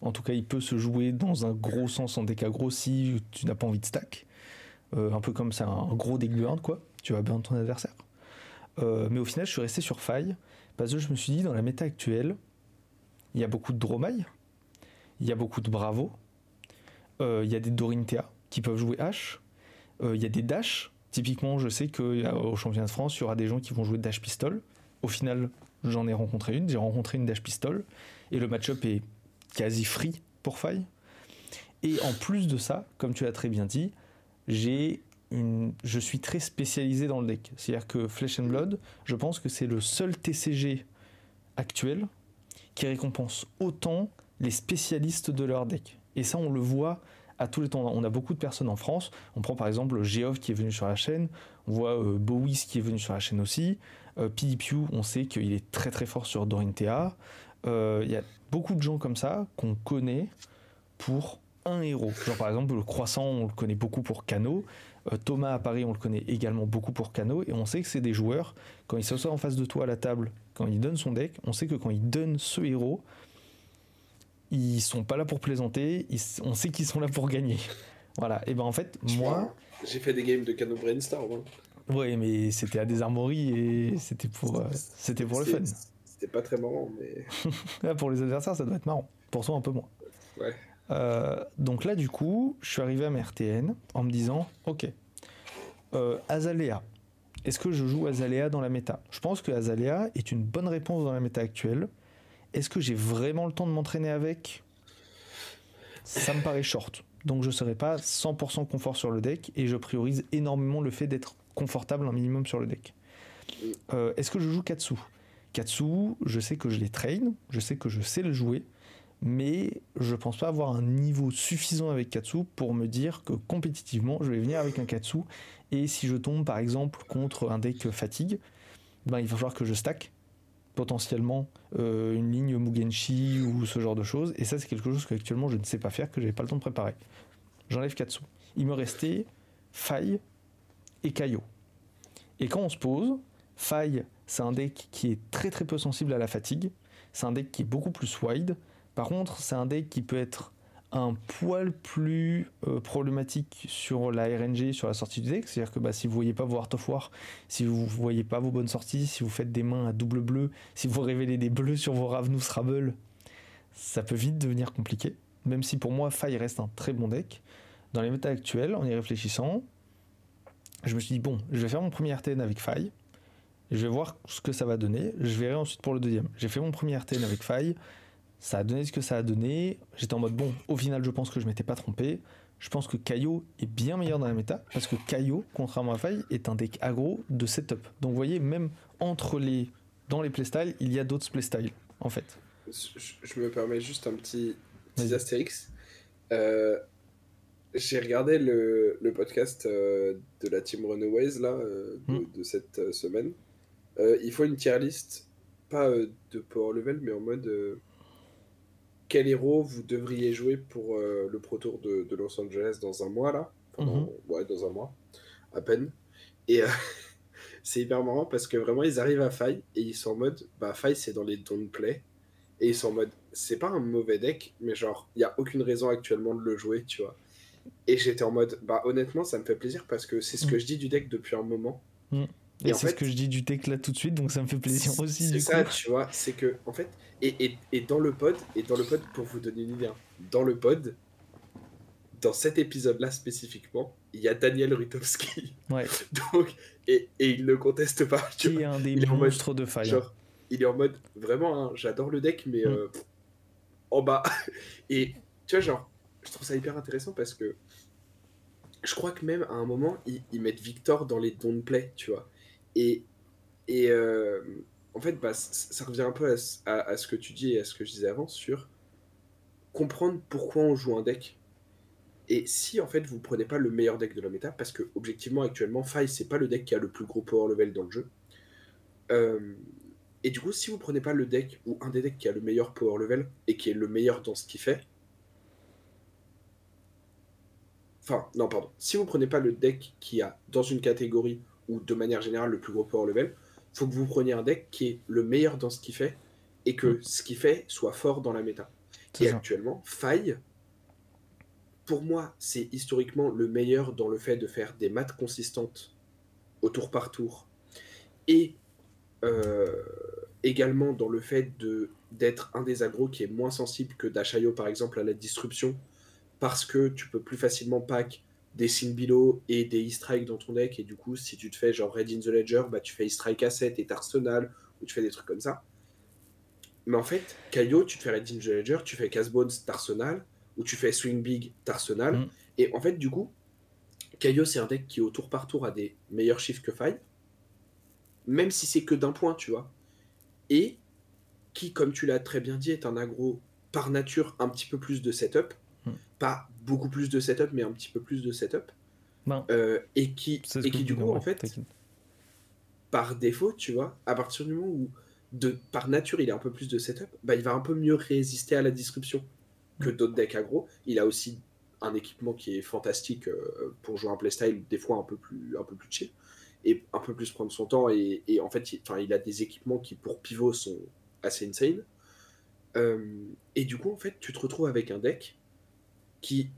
En tout cas, il peut se jouer dans un gros sens en deck aggro si tu n'as pas envie de stack. Euh, un peu comme c'est un gros deck burn, quoi. Tu vas bien ton adversaire. Euh, mais au final, je suis resté sur faille, parce que je me suis dit, dans la méta actuelle, il y a beaucoup de Dromai, il y a beaucoup de Bravo, euh, il y a des Dorinthea, qui peuvent jouer H. Il y a des dash. Typiquement, je sais qu'au championnat de France, il y aura des gens qui vont jouer dash pistol. Au final, j'en ai rencontré une. J'ai rencontré une dash pistol. Et le match-up est quasi free pour faille. Et en plus de ça, comme tu l'as très bien dit, j'ai une... je suis très spécialisé dans le deck. C'est-à-dire que Flesh and Blood, je pense que c'est le seul TCG actuel qui récompense autant les spécialistes de leur deck. Et ça, on le voit à tous les temps. On a beaucoup de personnes en France. On prend par exemple Geoff qui est venu sur la chaîne. On voit euh, Bowies qui est venu sur la chaîne aussi. Euh, on sait qu'il est très très fort sur Dorinthea. Euh, il y a beaucoup de gens comme ça qu'on connaît pour un héros. Genre par exemple le Croissant, on le connaît beaucoup pour Cano. Euh, Thomas à Paris, on le connaît également beaucoup pour Cano. Et on sait que c'est des joueurs, quand ils s'assoient en face de toi à la table, quand ils donnent son deck, on sait que quand ils donnent ce héros, ils sont pas là pour plaisanter, on sait qu'ils sont là pour gagner. Voilà, et ben en fait, moi. J'ai fait des games de Cano Brainstorm. Hein. Ouais, mais c'était à des armories et c'était pour, euh, c'était pour le fun. C'était pas très marrant, mais. [laughs] pour les adversaires, ça doit être marrant. Pour toi, un peu moins. Ouais. Euh, donc là, du coup, je suis arrivé à ma RTN en me disant Ok, euh, Azalea. Est-ce que je joue Azalea dans la méta? Je pense que Azalea est une bonne réponse dans la méta actuelle est-ce que j'ai vraiment le temps de m'entraîner avec? Ça me paraît short. Donc je ne serai pas 100% confort sur le deck et je priorise énormément le fait d'être confortable un minimum sur le deck. Euh, est-ce que je joue Katsu? Katsu, je sais que je les train, je sais que je sais le jouer, mais je pense pas avoir un niveau suffisant avec Katsu pour me dire que compétitivement je vais venir avec un Katsu et si je tombe par exemple contre un deck fatigue, ben, il va falloir que je stack potentiellement euh, une ligne Mugenshi ou ce genre de choses. Et ça, c'est quelque chose qu'actuellement je ne sais pas faire, que j'ai pas le temps de préparer. J'enlève Katsu. Il me restait Faille et Kaio. Et quand on se pose, Faille, c'est un deck qui est très très peu sensible à la fatigue. C'est un deck qui est beaucoup plus wide. Par contre, c'est un deck qui peut être un poil plus euh, problématique sur la RNG, sur la sortie du deck. C'est-à-dire que bah, si vous voyez pas vos Art of War, si vous voyez pas vos bonnes sorties, si vous faites des mains à double bleu, si vous révélez des bleus sur vos Ravnus Rabble, ça peut vite devenir compliqué. Même si pour moi, Faille reste un très bon deck. Dans les méta actuels, en y réfléchissant, je me suis dit, bon, je vais faire mon premier RTN avec Faille. Je vais voir ce que ça va donner. Je verrai ensuite pour le deuxième. J'ai fait mon premier RTN avec Faille. Ça a donné ce que ça a donné. J'étais en mode bon, au final, je pense que je m'étais pas trompé. Je pense que Kaio est bien meilleur dans la méta parce que Kaio, contrairement à Faille, est un deck aggro de setup. Donc vous voyez, même entre les dans les playstyles, il y a d'autres playstyles en fait. Je, me permets juste un petit, petit astérix. Euh, j'ai regardé le, le podcast euh, de la team Runaways là, euh, de, hmm. de, cette semaine. il faut une tier list, pas de power level, mais en mode quel héros vous devriez jouer pour euh, le Pro Tour de, Los Angeles dans un mois, là? Mhm. Ouais, dans un mois, à peine. Et euh, [laughs] c'est hyper marrant parce que vraiment, ils arrivent à Faille et ils sont en mode, bah, Faille, c'est dans les don't play. Et ils sont en mode, c'est pas un mauvais deck, mais genre, il n'y a aucune raison actuellement de le jouer, tu vois. Et j'étais en mode, bah, honnêtement, ça me fait plaisir parce que c'est ce que mm. je dis du deck depuis un moment. Mm. Et, c'est ce que je dis du deck là tout de suite, donc ça me fait plaisir aussi. C'est ça, tu vois, c'est que, en fait, et, et, et, dans le pod, et dans le pod, pour vous donner une idée, hein, dans le pod, dans cet épisode-là spécifiquement, il y a Daniel Rutowski. [laughs] Ouais. [laughs] Donc, et, et il ne conteste pas. Tu Qui est un des monstres de faille. Genre, il est en mode, vraiment, hein, j'adore le deck, mais mm. euh, en bas. [laughs] Et tu vois, genre, je trouve ça hyper intéressant parce que je crois que même à un moment, ils, ils mettent Victor dans les don't play, tu vois. Et, euh, en fait, bah, ça revient un peu à, ce que tu dis et à ce que je disais avant sur comprendre pourquoi on joue un deck. Et si en fait vous prenez pas le meilleur deck de la méta, parce que objectivement actuellement Faille c'est pas le deck qui a le plus gros power level dans le jeu. Euh, et du coup, si vous prenez pas le deck ou un des decks qui a le meilleur power level et qui est le meilleur dans ce qu'il fait, enfin non pardon, si vous prenez pas le deck qui a dans une catégorie ou de manière générale le plus gros power level, faut que vous preniez un deck qui est le meilleur dans ce qu'il fait et que mm. ce qu'il fait soit fort dans la méta. Et actuellement, Faille, pour moi, c'est historiquement le meilleur dans le fait de faire des maths consistantes au tour par tour et euh, également dans le fait de d'être un des agros qui est moins sensible que Dashayo par exemple à la disruption parce que tu peux plus facilement pack des Sinbilo et des E-Strike dans ton deck, et du coup, si tu te fais genre Red in the Ledger, bah, tu fais E-Strike à 7 et Arsenal, ou tu fais des trucs comme ça. Mais en fait, Kaio, tu te fais Red in the Ledger, tu fais Casbones, Arsenal, ou tu fais Swing Big, Arsenal. Mm. Et en fait, du coup, Kaio, c'est un deck qui, au tour par tour, a des meilleurs chiffres que Faille, même si c'est que d'un point, tu vois. Et qui, comme tu l'as très bien dit, est un aggro par nature un petit peu plus de setup. Mm. Pas beaucoup plus de setup, mais un petit peu plus de setup. Ben, euh, et qui, et qui du coup, en fait, par défaut, tu vois, à partir du moment où, de, par nature, il a un peu plus de setup, bah, il va un peu mieux résister à la disruption que d'autres decks aggro. Il a aussi un équipement qui est fantastique euh, pour jouer un playstyle des fois un peu plus, un peu plus chill et un peu plus prendre son temps. Et, et en fait, il, il a des équipements qui, pour pivot, sont assez insane. Euh, et du coup, en fait, tu te retrouves avec un deck qui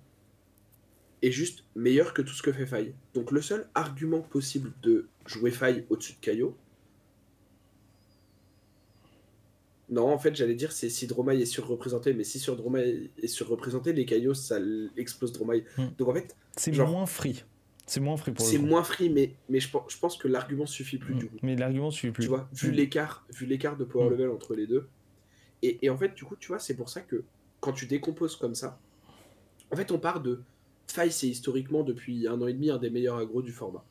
est juste meilleur que tout ce que fait Faille. Donc le seul argument possible de jouer Faille au-dessus de Caillot, non, en fait, j'allais dire c'est si Dromaille est surreprésenté, mais si sur Dromaille est surreprésenté, les Caillots, ça explose Dromaille. Hmm. Donc en fait, c'est moins free. C'est moins free pour C'est moins free, mais, mais je, je pense que l'argument suffit plus hmm. du coup. Mais l'argument suffit plus. Tu vois, vu hmm. l'écart, vu l'écart de power level entre les deux. Et, et en fait, du coup, tu vois, c'est pour ça que quand tu décomposes comme ça, en fait, on part de Faille, c'est historiquement depuis un an et demi un des meilleurs agros du format.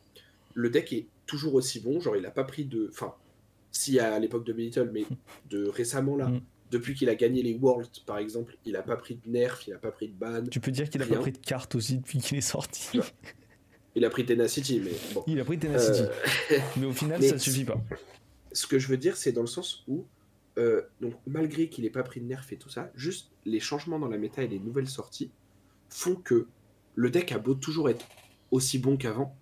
Le deck est toujours aussi bon, genre il a pas pris de. Enfin, si à l'époque de Benitol, mais de récemment là, mm. depuis qu'il a gagné les Worlds par exemple, il a pas pris de nerf, il a pas pris de ban. Tu peux dire qu'il a pas pris de carte aussi depuis qu'il est sorti. Il a pris Tenacity, mais bon. Il a pris Tenacity. Euh, mais au final, [laughs] ça suffit pas. Ce que je veux dire, c'est dans le sens où, euh, donc, malgré qu'il ait pas pris de nerf et tout ça, juste les changements dans la méta et les nouvelles sorties font que le deck a beau toujours être aussi bon qu'avant,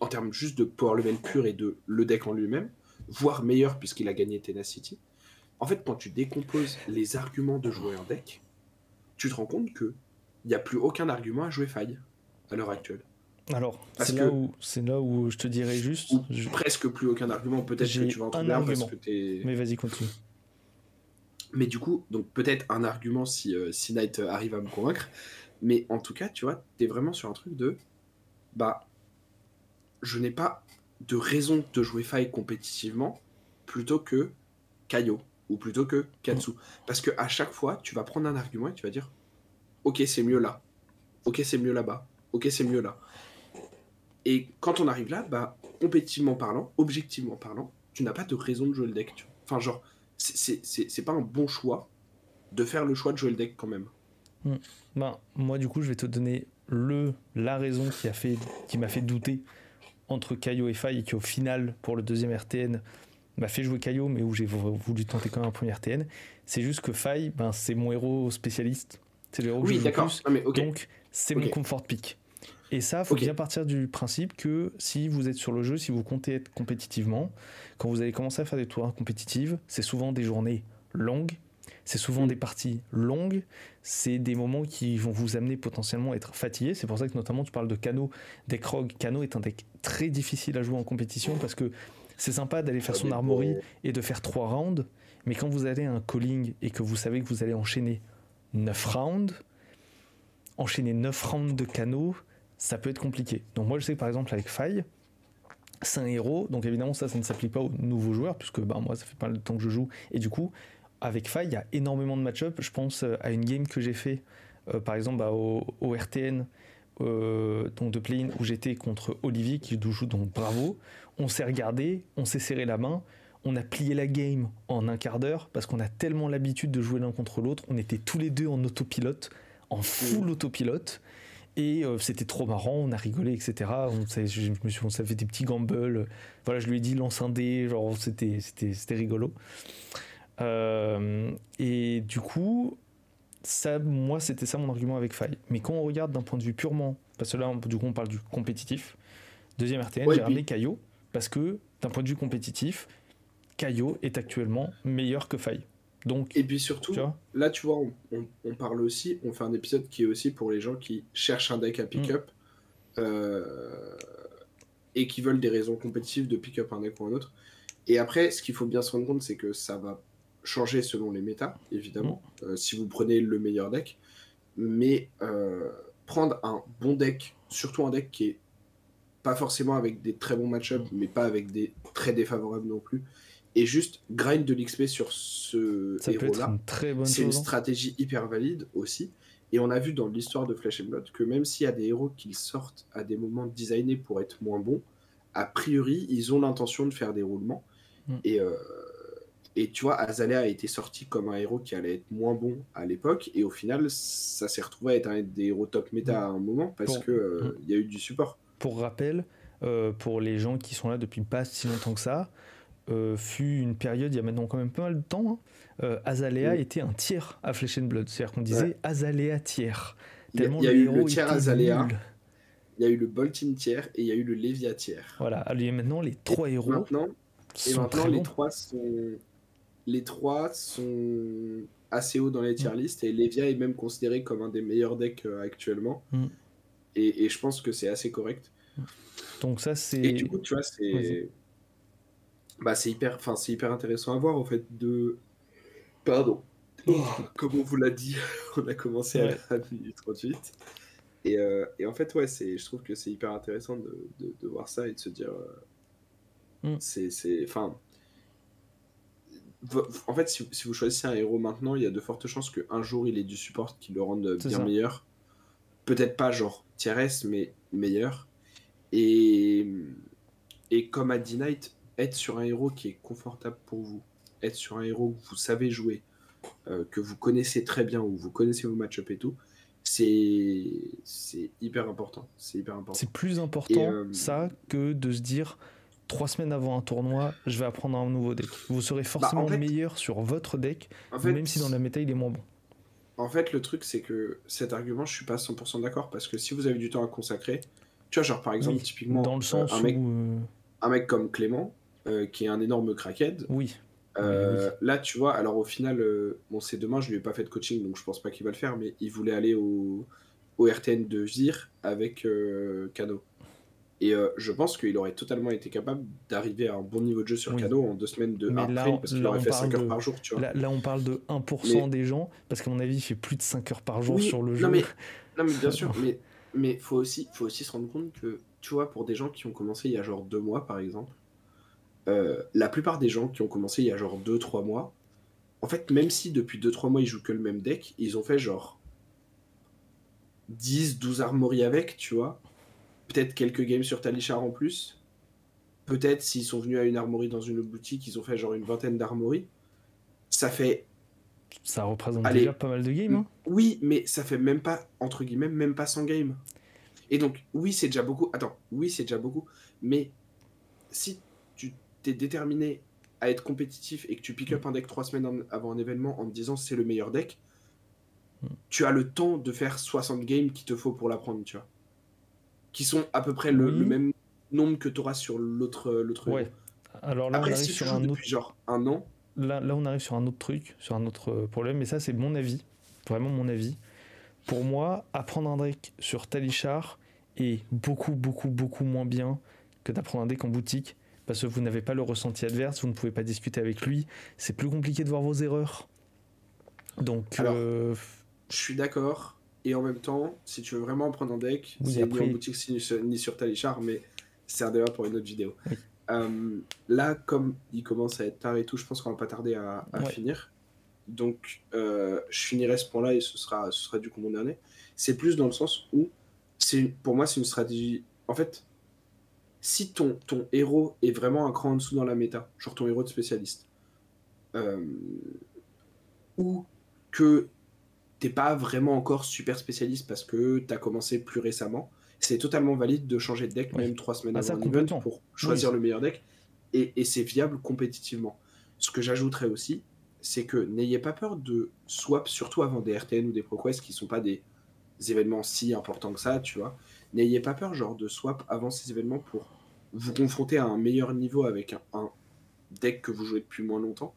en termes juste de power level pur et de le deck en lui-même, voire meilleur puisqu'il a gagné Tenacity. En fait, quand tu décomposes les arguments de jouer un deck, tu te rends compte que il n'y a plus aucun argument à jouer faille à l'heure actuelle. Alors, c'est là, où, là où je te dirais juste. Presque plus aucun argument. Peut-être que tu vas en trouver un, parce que Mais vas-y, continue. Mais du coup, donc peut-être un argument si, euh, si Knight arrive à me convaincre. Mais en tout cas, tu vois, tu es vraiment sur un truc de. Bah. Je n'ai pas de raison de jouer faille compétitivement plutôt que Kaio ou plutôt que Katsu. Mm. Parce que à chaque fois, tu vas prendre un argument et tu vas dire Ok, c'est mieux là. Ok, c'est mieux là-bas. Ok, c'est mieux là. Et quand on arrive là, bah, compétitivement parlant, objectivement parlant, tu n'as pas de raison de jouer le deck. Enfin, genre, c'est pas un bon choix de faire le choix de jouer le deck quand même. Ben, moi, du coup, je vais te donner le, la raison qui m'a fait, qui fait douter entre Kaio et Faille et qui, au final, pour le deuxième RTN, m'a fait jouer Kaio, mais où j'ai voulu tenter quand même un premier RTN. C'est juste que Faille, ben, c'est mon héros spécialiste. C'est le héros que oui, je joue plus. Ah, donc, c'est mon comfort pick. Et ça, il faut bien partir du principe que si vous êtes sur le jeu, si vous comptez être compétitivement, quand vous allez commencer à faire des tours compétitifs, c'est souvent des journées longues, c'est souvent des parties longues, c'est des moments qui vont vous amener potentiellement à être fatigué. C'est pour ça que notamment tu parles de Kano, deck Rogue. Kano est un deck très difficile à jouer en compétition parce que c'est sympa d'aller faire son armory et de faire trois rounds, mais quand vous allez à un calling et que vous savez que vous allez enchaîner 9 rounds, enchaîner 9 rounds de Kano, ça peut être compliqué. Donc moi je sais que par exemple avec Faille, c'est un héros, donc évidemment ça, ça ne s'applique pas aux nouveaux joueurs, puisque bah, moi ça fait pas le temps que je joue, et du coup, avec Faille, il y a énormément de match-up. Je pense euh, à une game que j'ai fait, euh, par exemple bah, au, RTN, euh, donc de play-in, où j'étais contre Olivier, qui joue donc Bravo. On s'est regardé, on s'est serré la main, on a plié la game en un quart d'heure, parce qu'on a tellement l'habitude de jouer l'un contre l'autre, on était tous les deux en autopilote, en full autopilote. Et euh, c'était trop marrant, on a rigolé, etc. On, je, me suis, on s'est fait des petits gambles. Voilà, je lui ai dit lance un dé, genre c'était, rigolo. Euh, et du coup, ça, moi, c'était ça mon argument avec Faille. Mais quand on regarde d'un point de vue purement, parce que là, du coup, on parle du compétitif, deuxième RTN, j'ai ramené Caillot, parce que d'un point de vue compétitif, Caillot est actuellement meilleur que Faille. Donc, et puis surtout, là, tu vois, on, parle aussi, on fait un épisode qui est aussi pour les gens qui cherchent un deck à pick-up mm. euh, et qui veulent des raisons compétitives de pick-up un deck ou un autre. Et après, ce qu'il faut bien se rendre compte, c'est que ça va changer selon les méta, évidemment, mm. euh, si vous prenez le meilleur deck. Mais euh, prendre un bon deck, surtout un deck qui est pas forcément avec des très bons match-up, mm. mais pas avec des très défavorables non plus, et juste grind de l'XP sur ce héros-là. C'est une hein. stratégie hyper valide aussi. Et on a vu dans l'histoire de Flash and Blood que même s'il y a des héros qui sortent à des moments designés pour être moins bons, a priori, ils ont l'intention de faire des roulements. Mm. Et, euh, et tu vois, Azalea a été sorti comme un héros qui allait être moins bon à l'époque. Et au final, ça s'est retrouvé à être un des héros top méta mm. à un moment parce qu'il euh, mm. y a eu du support. Pour rappel, euh, pour les gens qui sont là depuis pas si longtemps que ça, euh, fut une période, il y a maintenant quand même pas mal de temps, hein, Azalea était un tiers à Flesh and Blood. C'est-à-dire qu'on disait Azalea tiers. Il y a, eu le tiers Azalea, il y a eu le Boltin tiers et il y a eu le Levia tiers. Voilà, il y a maintenant les trois héros. Maintenant, et maintenant les trois sont les trois sont assez hauts dans les tier mm. list et Levia est même considéré comme un des meilleurs decks euh, actuellement. Mm. Et, et, je pense que c'est assez correct. Donc ça c'est. Et du coup, tu vois, c'est bah, c'est hyper, enfin, c'est hyper intéressant à voir en fait de. Pardon. Oh, comme on vous l'a dit, [laughs] on a commencé à la minute 38. Et, euh, et, en fait, ouais, c'est, je trouve que c'est hyper intéressant de, de, voir ça et de se dire. Euh, mm. C'est. Enfin. En fait, si, si, vous choisissez un héros maintenant, il y a de fortes chances qu'un jour il ait du support qui le rende bien meilleur. Peut-être pas genre tiers mais meilleur. Et, et comme à D-Night, être sur un héros qui est confortable pour vous, être sur un héros que vous savez jouer, euh, que vous connaissez très bien, ou vous connaissez vos match-up et tout, c'est c'est hyper important. C'est hyper important. C'est plus important euh, ça que de se dire trois semaines avant un tournoi, je vais apprendre un nouveau deck. Vous serez bah, forcément meilleur sur votre deck, même si dans la méta il est moins bon. En fait, le truc c'est que cet argument, je suis pas 100% d'accord parce que si vous avez du temps à consacrer, tu vois, genre par exemple, typiquement, dans le sens un, mec, où... un mec comme Clément, euh, qui est un énorme crackhead. Oui. Euh, là, tu vois, alors au final, euh, bon, c'est demain, je lui ai pas fait de coaching, donc je pense pas qu'il va le faire, mais il voulait aller au, au RTN de Zir avec euh, Kano. Et euh, je pense qu'il aurait totalement été capable d'arriver à un bon niveau de jeu sur Kano en deux semaines de Mais là, parce qu'il aurait fait 5 heures par jour. Tu vois. Là, on parle de 1% des gens, parce qu'à mon avis, il fait plus de 5 heures par jour sur le jeu. Mais, [laughs] non, mais bien sûr, mais mais faut aussi, faut aussi se rendre compte que, tu vois, pour des gens qui ont commencé il y a genre deux mois, par exemple, euh, la plupart des gens qui ont commencé il y a genre deux, trois mois, en fait, même si depuis deux, trois mois ils jouent que le même deck, ils ont fait genre 10, 12 armories avec, tu vois. Peut-être quelques games sur Talichar en plus. Peut-être s'ils sont venus à une armorie dans une boutique, ils ont fait genre une vingtaine d'armories. Ça fait ça représente déjà pas mal de games. Hein. Oui, mais ça fait même pas, entre guillemets, même pas 100 games. Et donc, oui, c'est déjà beaucoup. Attends, oui, c'est déjà beaucoup. Mais si tu t'es déterminé à être compétitif et que tu pick up un deck trois semaines avant un événement en te disant c'est le meilleur deck, hmm. tu as le temps de faire 60 games qu'il te faut pour l'apprendre, tu vois. Qui sont à peu près le, même nombre que tu auras sur l'autre. l'autre ouais. Alors là, Après, si tu joues depuis genre un an, là, là, on arrive sur un autre truc, sur un autre euh, problème, mais ça, c'est mon avis, vraiment mon avis. Pour moi, apprendre un deck sur Talichar est beaucoup, beaucoup, beaucoup moins bien que d'apprendre un deck en boutique, parce que vous n'avez pas le ressenti adverse, vous ne pouvez pas discuter avec lui, c'est plus compliqué de voir vos erreurs. Donc, euh, je suis d'accord. Et en même temps, si tu veux vraiment apprendre un deck, c'est ni en boutique ni sur Talichar, mais c'est un débat pour une autre vidéo. Euh, là, comme il commence à être tard et tout, je pense qu'on va pas tarder à, finir. Donc, euh, je finirai ce point-là et ce sera, ce sera du coup mon dernier. C'est plus dans le sens où, c'est pour moi, c'est une stratégie. En fait, si ton, ton héros est vraiment un cran en dessous dans la méta, genre ton héros de spécialiste, euh, ou que t'es pas vraiment encore super spécialiste parce que tu as commencé plus récemment, c'est totalement valide de changer de deck même trois semaines ah, avant un event pour choisir le meilleur deck et, c'est viable compétitivement. Ce que j'ajouterais aussi, c'est que n'ayez pas peur de swap, surtout avant des RTN ou des ProQuest qui sont pas des événements si importants que ça, tu vois. N'ayez pas peur, genre, de swap avant ces événements pour vous confronter à un meilleur niveau avec un, deck que vous jouez depuis moins longtemps.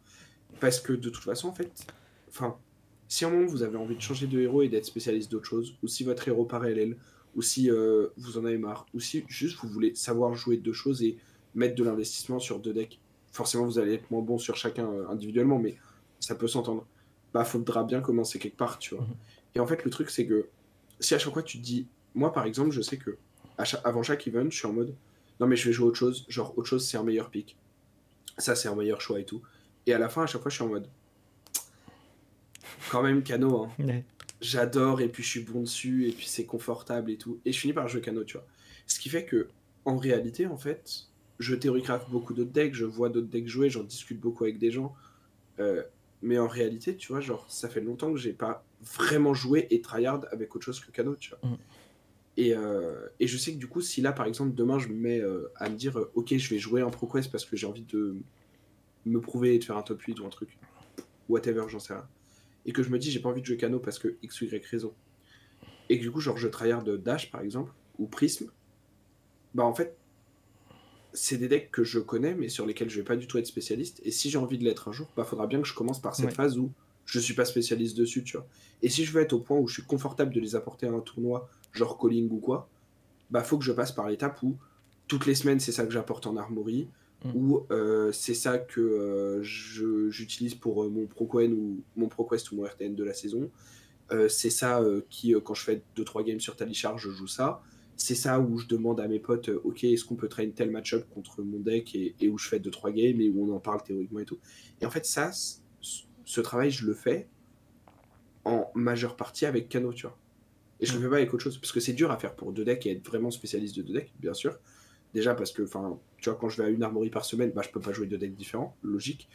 Parce que de toute façon, en fait, enfin, si à un moment vous avez envie de changer de héros et d'être spécialiste d'autre chose, ou si votre héros parallèle ou si euh, vous en avez marre, ou si juste vous voulez savoir jouer deux choses et mettre de l'investissement sur deux decks. Forcément, vous allez être moins bon sur chacun euh, individuellement, mais ça peut s'entendre. Bah, faudra bien commencer quelque part, tu vois. Mhm. Et en fait, le truc, c'est que si à chaque fois tu te dis, moi par exemple, je sais que avant chaque event, je suis en mode, non mais je vais jouer autre chose, genre autre chose, c'est un meilleur pick. Ça, c'est un meilleur choix et tout. Et à la fin, à chaque fois, je suis en mode, quand même, Cano, hein j'adore et puis je suis bon dessus et puis c'est confortable et tout. Et je finis par jouer Kano, tu vois. Ce qui fait que, en réalité, en fait, je théorie-craft beaucoup d'autres decks, je vois d'autres decks jouer, j'en discute beaucoup avec des gens. Euh, mais en réalité, tu vois, genre, ça fait longtemps que j'ai pas vraiment joué et tryhard avec autre chose que Kano, tu vois. Mm. Et, euh, et, je sais que du coup, si là, par exemple, demain, je me mets euh, à me dire, ok, je vais jouer en ProQuest parce que j'ai envie de me prouver et de faire un top 8 ou un truc, whatever, j'en sais rien et que je me dis j'ai pas envie de jouer Cano parce que X ou Y raison, et que du coup, genre, je de Dash par exemple, ou Prism, bah en fait, c'est des decks que je connais, mais sur lesquels je vais pas du tout être spécialiste. Et si j'ai envie de l'être un jour, bah faudra bien que je commence par cette phase où je suis pas spécialiste dessus, tu vois. Et si je veux être au point où je suis confortable de les apporter à un tournoi, genre calling ou quoi, bah faut que je passe par l'étape où toutes les semaines c'est ça que j'apporte en armory, Ou euh, c'est ça que euh, j'utilise pour euh, mon ProQuest ou mon ProQuest ou mon RTN de la saison. c'est ça qui, quand je fais 2-3 games sur Talichar, je joue ça. C'est ça où je demande à mes potes, ok, est-ce qu'on peut train tel match-up contre mon deck et, où je fais 2-3 games et où on en parle théoriquement et tout. Et en fait, ça, ce travail, je le fais en majeure partie avec Kano, tu vois. Et je le mm. fais pas avec autre chose, parce que c'est dur à faire pour deux decks et être vraiment spécialiste de deux decks, bien sûr. Déjà parce que, enfin, tu vois, quand je vais à une armorie par semaine, bah, je peux pas jouer deux decks différents, logique.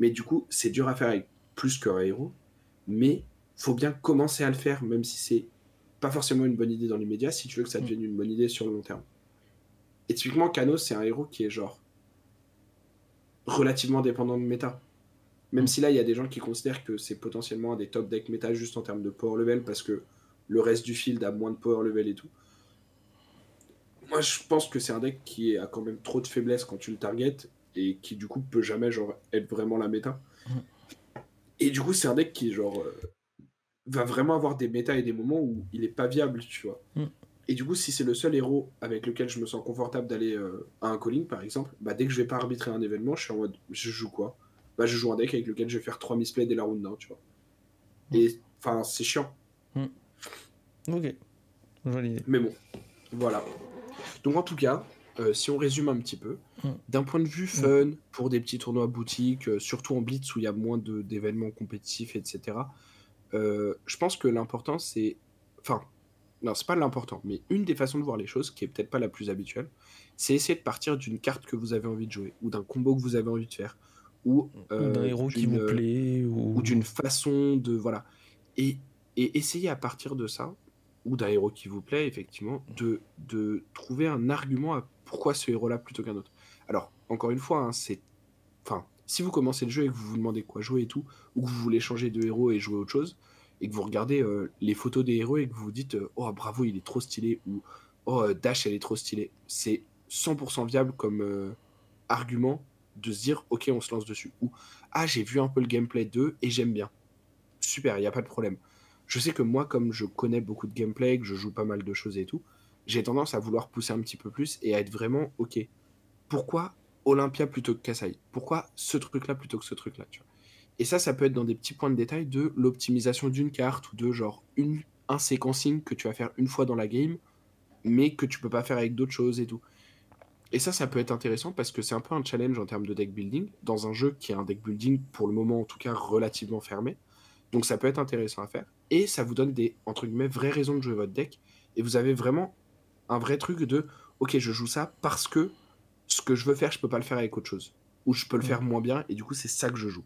Mais du coup, c'est dur à faire avec plus qu'un héros. Mais faut bien commencer à le faire, même si c'est pas forcément une bonne idée dans l'immédiat, si tu veux que ça mm. devienne une bonne idée sur le long terme. Et typiquement, Kano, c'est un héros qui est genre relativement dépendant de méta. Même mm. si là, il y a des gens qui considèrent que c'est potentiellement un des top decks méta juste en termes de power level, parce que le reste du field a moins de power level et tout moi, je pense que c'est un deck qui a quand même trop de faiblesses quand tu le target et qui, du coup, peut jamais genre, être vraiment la méta. Mm. Et du coup, c'est un deck qui, genre, euh, va vraiment avoir des méta et des moments où il est pas viable, tu vois. Mm. Et du coup, si c'est le seul héros avec lequel je me sens confortable d'aller euh, à un calling, par exemple, bah, dès que je vais pas arbitrer un événement, je suis en mode, je joue quoi? Bah, je joue un deck avec lequel je vais faire 3 misplays dès la round 1, tu vois. Mm. Et enfin, c'est chiant. Ok. Jolie idée. Mais bon, voilà. Donc en tout cas, euh, si on résume un petit peu, Mm. d'un point de vue fun, pour des petits tournois boutiques, euh, surtout en blitz où il y a moins d'événements compétitifs, etc., euh, je pense que l'important c'est... Enfin, non, c'est pas l'important, mais une des façons de voir les choses, qui est peut-être pas la plus habituelle, c'est essayer de partir d'une carte que vous avez envie de jouer, ou d'un combo que vous avez envie de faire, ou, d'un héros qui vous plaît. Ou, ou d'une façon de voilà et, et essayer à partir de ça ou d'un héros qui vous plaît effectivement de, de trouver un argument à pourquoi ce héros là plutôt qu'un autre. Alors encore une fois hein, c'est enfin si vous commencez le jeu et que vous vous demandez quoi jouer et tout ou que vous voulez changer de héros et jouer autre chose et que vous regardez euh, les photos des héros et que vous vous dites euh, oh bravo il est trop stylé ou oh euh, Dash elle est trop stylée c'est 100% viable comme argument de se dire ok on se lance dessus ou ah j'ai vu un peu le gameplay 2 et j'aime bien. Super il n'y a pas de problème je sais que moi comme je connais beaucoup de gameplay que je joue pas mal de choses et tout j'ai tendance à vouloir pousser un petit peu plus et à être vraiment ok. Pourquoi Olympia plutôt que Kasai? Pourquoi ce truc là plutôt que ce truc là tu vois? Et ça ça peut être dans des petits points de détail de l'optimisation d'une carte ou de genre un séquencing que tu vas faire une fois dans la game mais que tu peux pas faire avec d'autres choses et tout. Et ça, ça peut être intéressant parce que c'est un peu un challenge en termes de deck building, dans un jeu qui est un deck building, pour le moment en tout cas, relativement fermé. Donc ça peut être intéressant à faire. Et ça vous donne des, entre guillemets, vraies raisons de jouer votre deck. Et vous avez vraiment un vrai truc de, ok, je joue ça parce que ce que je veux faire, je peux pas le faire avec autre chose. Ou je peux le Mm. faire moins bien, et du coup, c'est ça que je joue.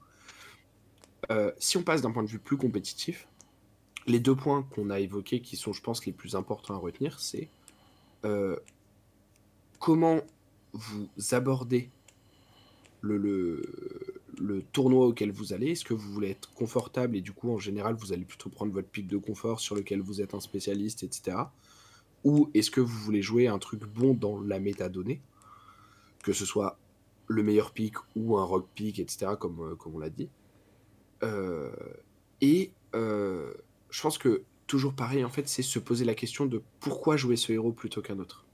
Euh, si on passe d'un point de vue plus compétitif, les deux points qu'on a évoqués, qui sont, je pense, les plus importants à retenir, c'est euh, comment vous abordez le, le, le tournoi auquel vous allez. Est-ce que vous voulez être confortable et du coup, en général, vous allez plutôt prendre votre pic de confort sur lequel vous êtes un spécialiste, etc. Ou est-ce que vous voulez jouer un truc bon dans la métadonnée? Que ce soit le meilleur pic ou un rock pick, etc., comme, euh, comme on l'a dit. Euh, et euh, je pense que toujours pareil, en fait, c'est se poser la question de pourquoi jouer ce héros plutôt qu'un autre.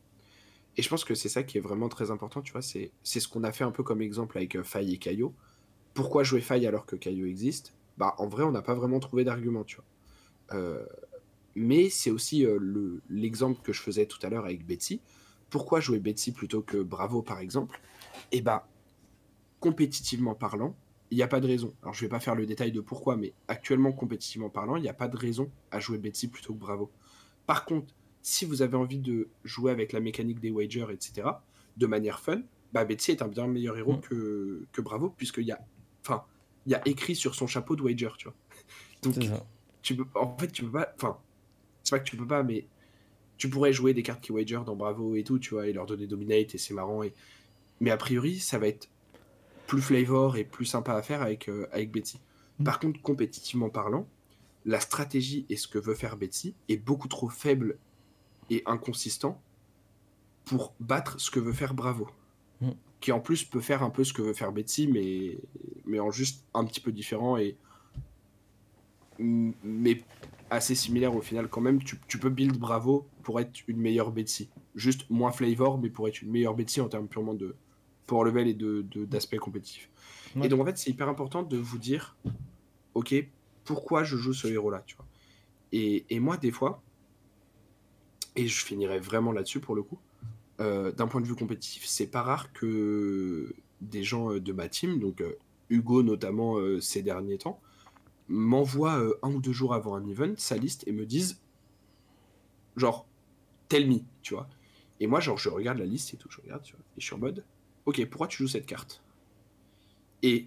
Et je pense que c'est ça qui est vraiment très important, tu vois, c'est ce qu'on a fait un peu comme exemple avec Faille et Caillot. Pourquoi jouer Faille alors que Caillot existe Bah en vrai, on n'a pas vraiment trouvé d'argument, tu vois. Euh, mais c'est aussi euh, le- l'exemple que je faisais tout à l'heure avec Betsy. Pourquoi jouer Betsy plutôt que Bravo, par exemple? Et bah, compétitivement parlant, il n'y a pas de raison. Alors je vais pas faire le détail de pourquoi, mais actuellement, compétitivement parlant, il n'y a pas de raison à jouer Betsy plutôt que Bravo. Par contre, si vous avez envie de jouer avec la mécanique des wagers, etc., de manière fun, bah Betsy est un bien meilleur héros Mm. que, que Bravo, puisqu'il y a, il y a écrit sur son chapeau de wager, tu vois. [laughs] Donc, tu peux, en fait, tu peux pas, enfin, c'est pas que tu peux pas, mais tu pourrais jouer des cartes qui wager dans Bravo et tout, tu vois, et leur donner dominate et c'est marrant. Et... Mais a priori, ça va être plus flavor et plus sympa à faire avec, euh, avec Betsy. Mm. Par contre, compétitivement parlant, la stratégie et ce que veut faire Betsy est beaucoup trop faible et inconsistant pour battre ce que veut faire Bravo. Mm. Qui en plus peut faire un peu ce que veut faire Betsy, mais, mais en juste un petit peu différent et mais assez similaire au final quand même. Tu, tu peux build Bravo pour être une meilleure Betsy. Juste moins flavor, mais pour être une meilleure Betsy en termes purement de power level et de, de- d'aspect compétitif. Ouais. Et donc en fait, c'est hyper important de vous dire, ok, pourquoi je joue ce héros-là, tu vois. Et, et moi, des fois, et je finirai vraiment là-dessus pour le coup, euh, d'un point de vue compétitif, c'est pas rare que des gens euh, de ma team, donc euh, Hugo notamment euh, ces derniers temps, m'envoient euh, un ou deux jours avant un event sa liste et me disent, genre, tell me, tu vois. Et moi, genre, je regarde la liste et tout, je regarde, tu vois, et je suis en mode, ok, pourquoi tu joues cette carte? Et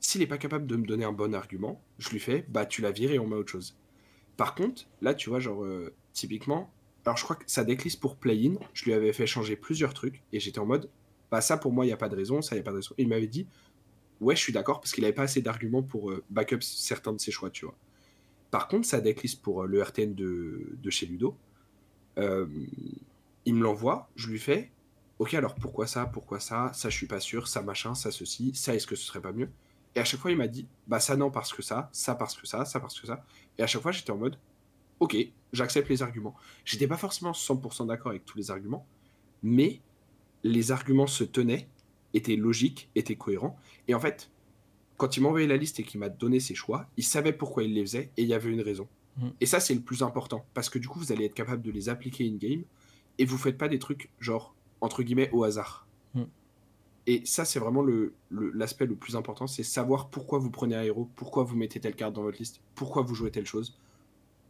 s'il n'est pas capable de me donner un bon argument, je lui fais, bah tu la vires et on met autre chose. Par contre, là, tu vois, genre, euh, typiquement, alors je crois que ça déclisse pour play-in, je lui avais fait changer plusieurs trucs, et j'étais en mode, bah ça pour moi, il n'y a pas de raison, ça, il n'y a pas de raison. Il m'avait dit, ouais, je suis d'accord, parce qu'il n'avait pas assez d'arguments pour euh, back up certains de ses choix, tu vois. Par contre, ça déclisse pour euh, le RTN de, de chez Ludo. Euh, il me l'envoie, je lui fais, ok, alors pourquoi ça, pourquoi ça, ça je suis pas sûr, ça machin, ça ceci, ça est-ce que ce serait pas mieux? Et à chaque fois, il m'a dit, bah ça non parce que ça, ça parce que ça, ça parce que ça. Et à chaque fois, j'étais en mode, ok, j'accepte les arguments. J'étais pas forcément 100% d'accord avec tous les arguments, mais les arguments se tenaient, étaient logiques, étaient cohérents. Et en fait, quand il m'a envoyé la liste et qu'il m'a donné ses choix, il savait pourquoi il les faisait et il y avait une raison. Mm. Et ça, c'est le plus important, parce que du coup, vous allez être capable de les appliquer in-game et vous faites pas des trucs genre, entre guillemets, au hasard. Mm. Et ça, c'est vraiment le, le- l'aspect le plus important, c'est savoir pourquoi vous prenez un héros, pourquoi vous mettez telle carte dans votre liste, pourquoi vous jouez telle chose,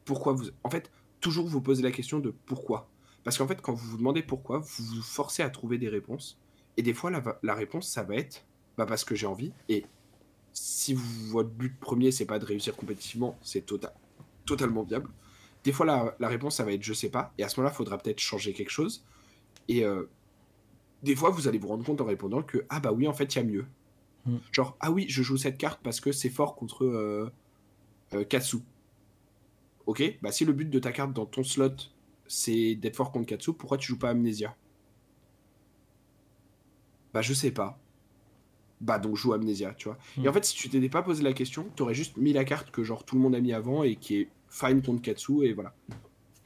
pourquoi vous... En fait, toujours vous posez la question de pourquoi. Parce qu'en fait, quand vous vous demandez pourquoi, vous vous forcez à trouver des réponses. Et des fois, la, réponse, ça va être bah parce que j'ai envie. Et si vous- votre but premier, c'est pas de réussir compétitivement, c'est tota- totalement viable. Des fois, la, la réponse, ça va être je sais pas. Et à ce moment-là, il faudra peut-être changer quelque chose. Et euh, des fois, vous allez vous rendre compte en répondant que ah bah oui, en fait, il y a mieux. Mm. Genre, ah oui, je joue cette carte parce que c'est fort contre euh, euh, Katsu. Ok, bah si le but de ta carte dans ton slot, c'est d'être fort contre Katsu, pourquoi tu joues pas Amnesia? Bah je sais pas. Bah donc joue Amnesia, tu vois. Et en fait, si tu t'étais pas posé la question, t'aurais juste mis la carte que genre tout le monde a mis avant et qui est fine contre Katsu et voilà.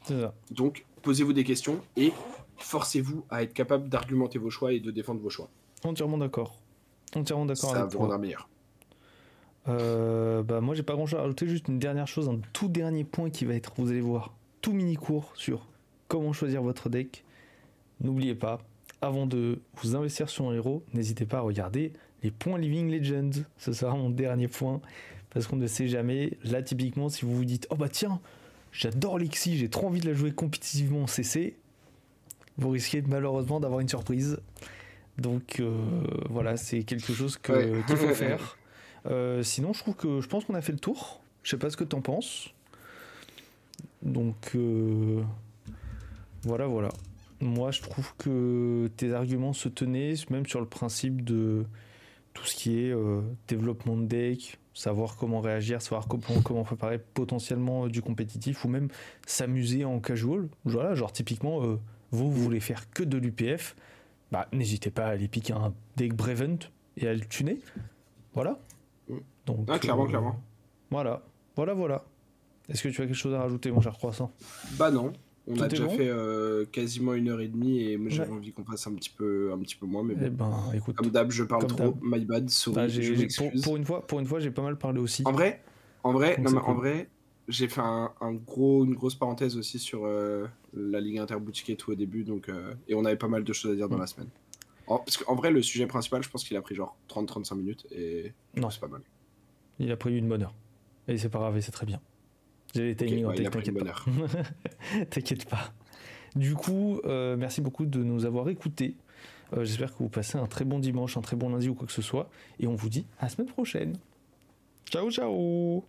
C'est ça. Donc posez-vous des questions et forcez-vous à être capable d'argumenter vos choix et de défendre vos choix. Entièrement d'accord. Entièrement d'accord Ça avec vous toi. meilleur. Euh, bah moi j'ai pas grand chose à rajouter, juste une dernière chose, un tout dernier point qui va être, vous allez voir, tout mini cours sur comment choisir votre deck. N'oubliez pas, avant de vous investir sur un héros, n'hésitez pas à regarder les points Living Legends. Ce sera mon dernier point, parce qu'on ne sait jamais. Là typiquement, si vous vous dites, oh bah tiens, j'adore Lexi, j'ai trop envie de la jouer compétitivement en CC, vous risquez malheureusement d'avoir une surprise. Donc euh, voilà, c'est quelque chose Ouais. qu'il faut faire. [laughs] Euh, sinon, je trouve que je pense qu'on a fait le tour. Je sais pas ce que t'en penses. Donc euh, voilà, voilà. Moi, je trouve que tes arguments se tenaient, même sur le principe de tout ce qui est euh, développement de deck, savoir comment réagir, savoir comment, comment préparer potentiellement euh, du compétitif ou même s'amuser en casual. Voilà, genre typiquement, euh, vous, vous voulez faire que de l'UPF, bah, n'hésitez pas à aller piquer un deck Brevent et à le tuner. Voilà. Mm. Donc, Ah, clairement, euh, clairement. Voilà, voilà, voilà. Est-ce que tu as quelque chose à rajouter, mon cher croissant? Bah non. On Tout a déjà bon fait euh, quasiment une heure et demie et moi j'avais Ouais. envie qu'on fasse un petit peu, un petit peu moins. Mais Eh ben, écoute. Comme d'hab, je parle trop. My bad, sorry, Ah, j'ai- je pour, pour une fois, pour une fois, j'ai pas mal parlé aussi. En vrai, en vrai, non, mais en vrai, j'ai fait un, un gros, une grosse parenthèse aussi sur euh, la Ligue interboutique et tout au début, donc euh, et on avait pas mal de choses à dire dans Mm. la semaine. En- parce qu'en vrai, le sujet principal, je pense qu'il a pris genre 30-35 minutes et Non. c'est pas mal. Il a pris une bonne heure. Et c'est pas grave, et c'est très bien. J'ai les timings ouais, t'inquiète pas. [laughs] T'inquiète pas. Du coup, euh, merci beaucoup de nous avoir écoutés. Euh, J'espère que vous passez un très bon dimanche, un très bon lundi ou quoi que ce soit. Et on vous dit à la semaine prochaine. Ciao, ciao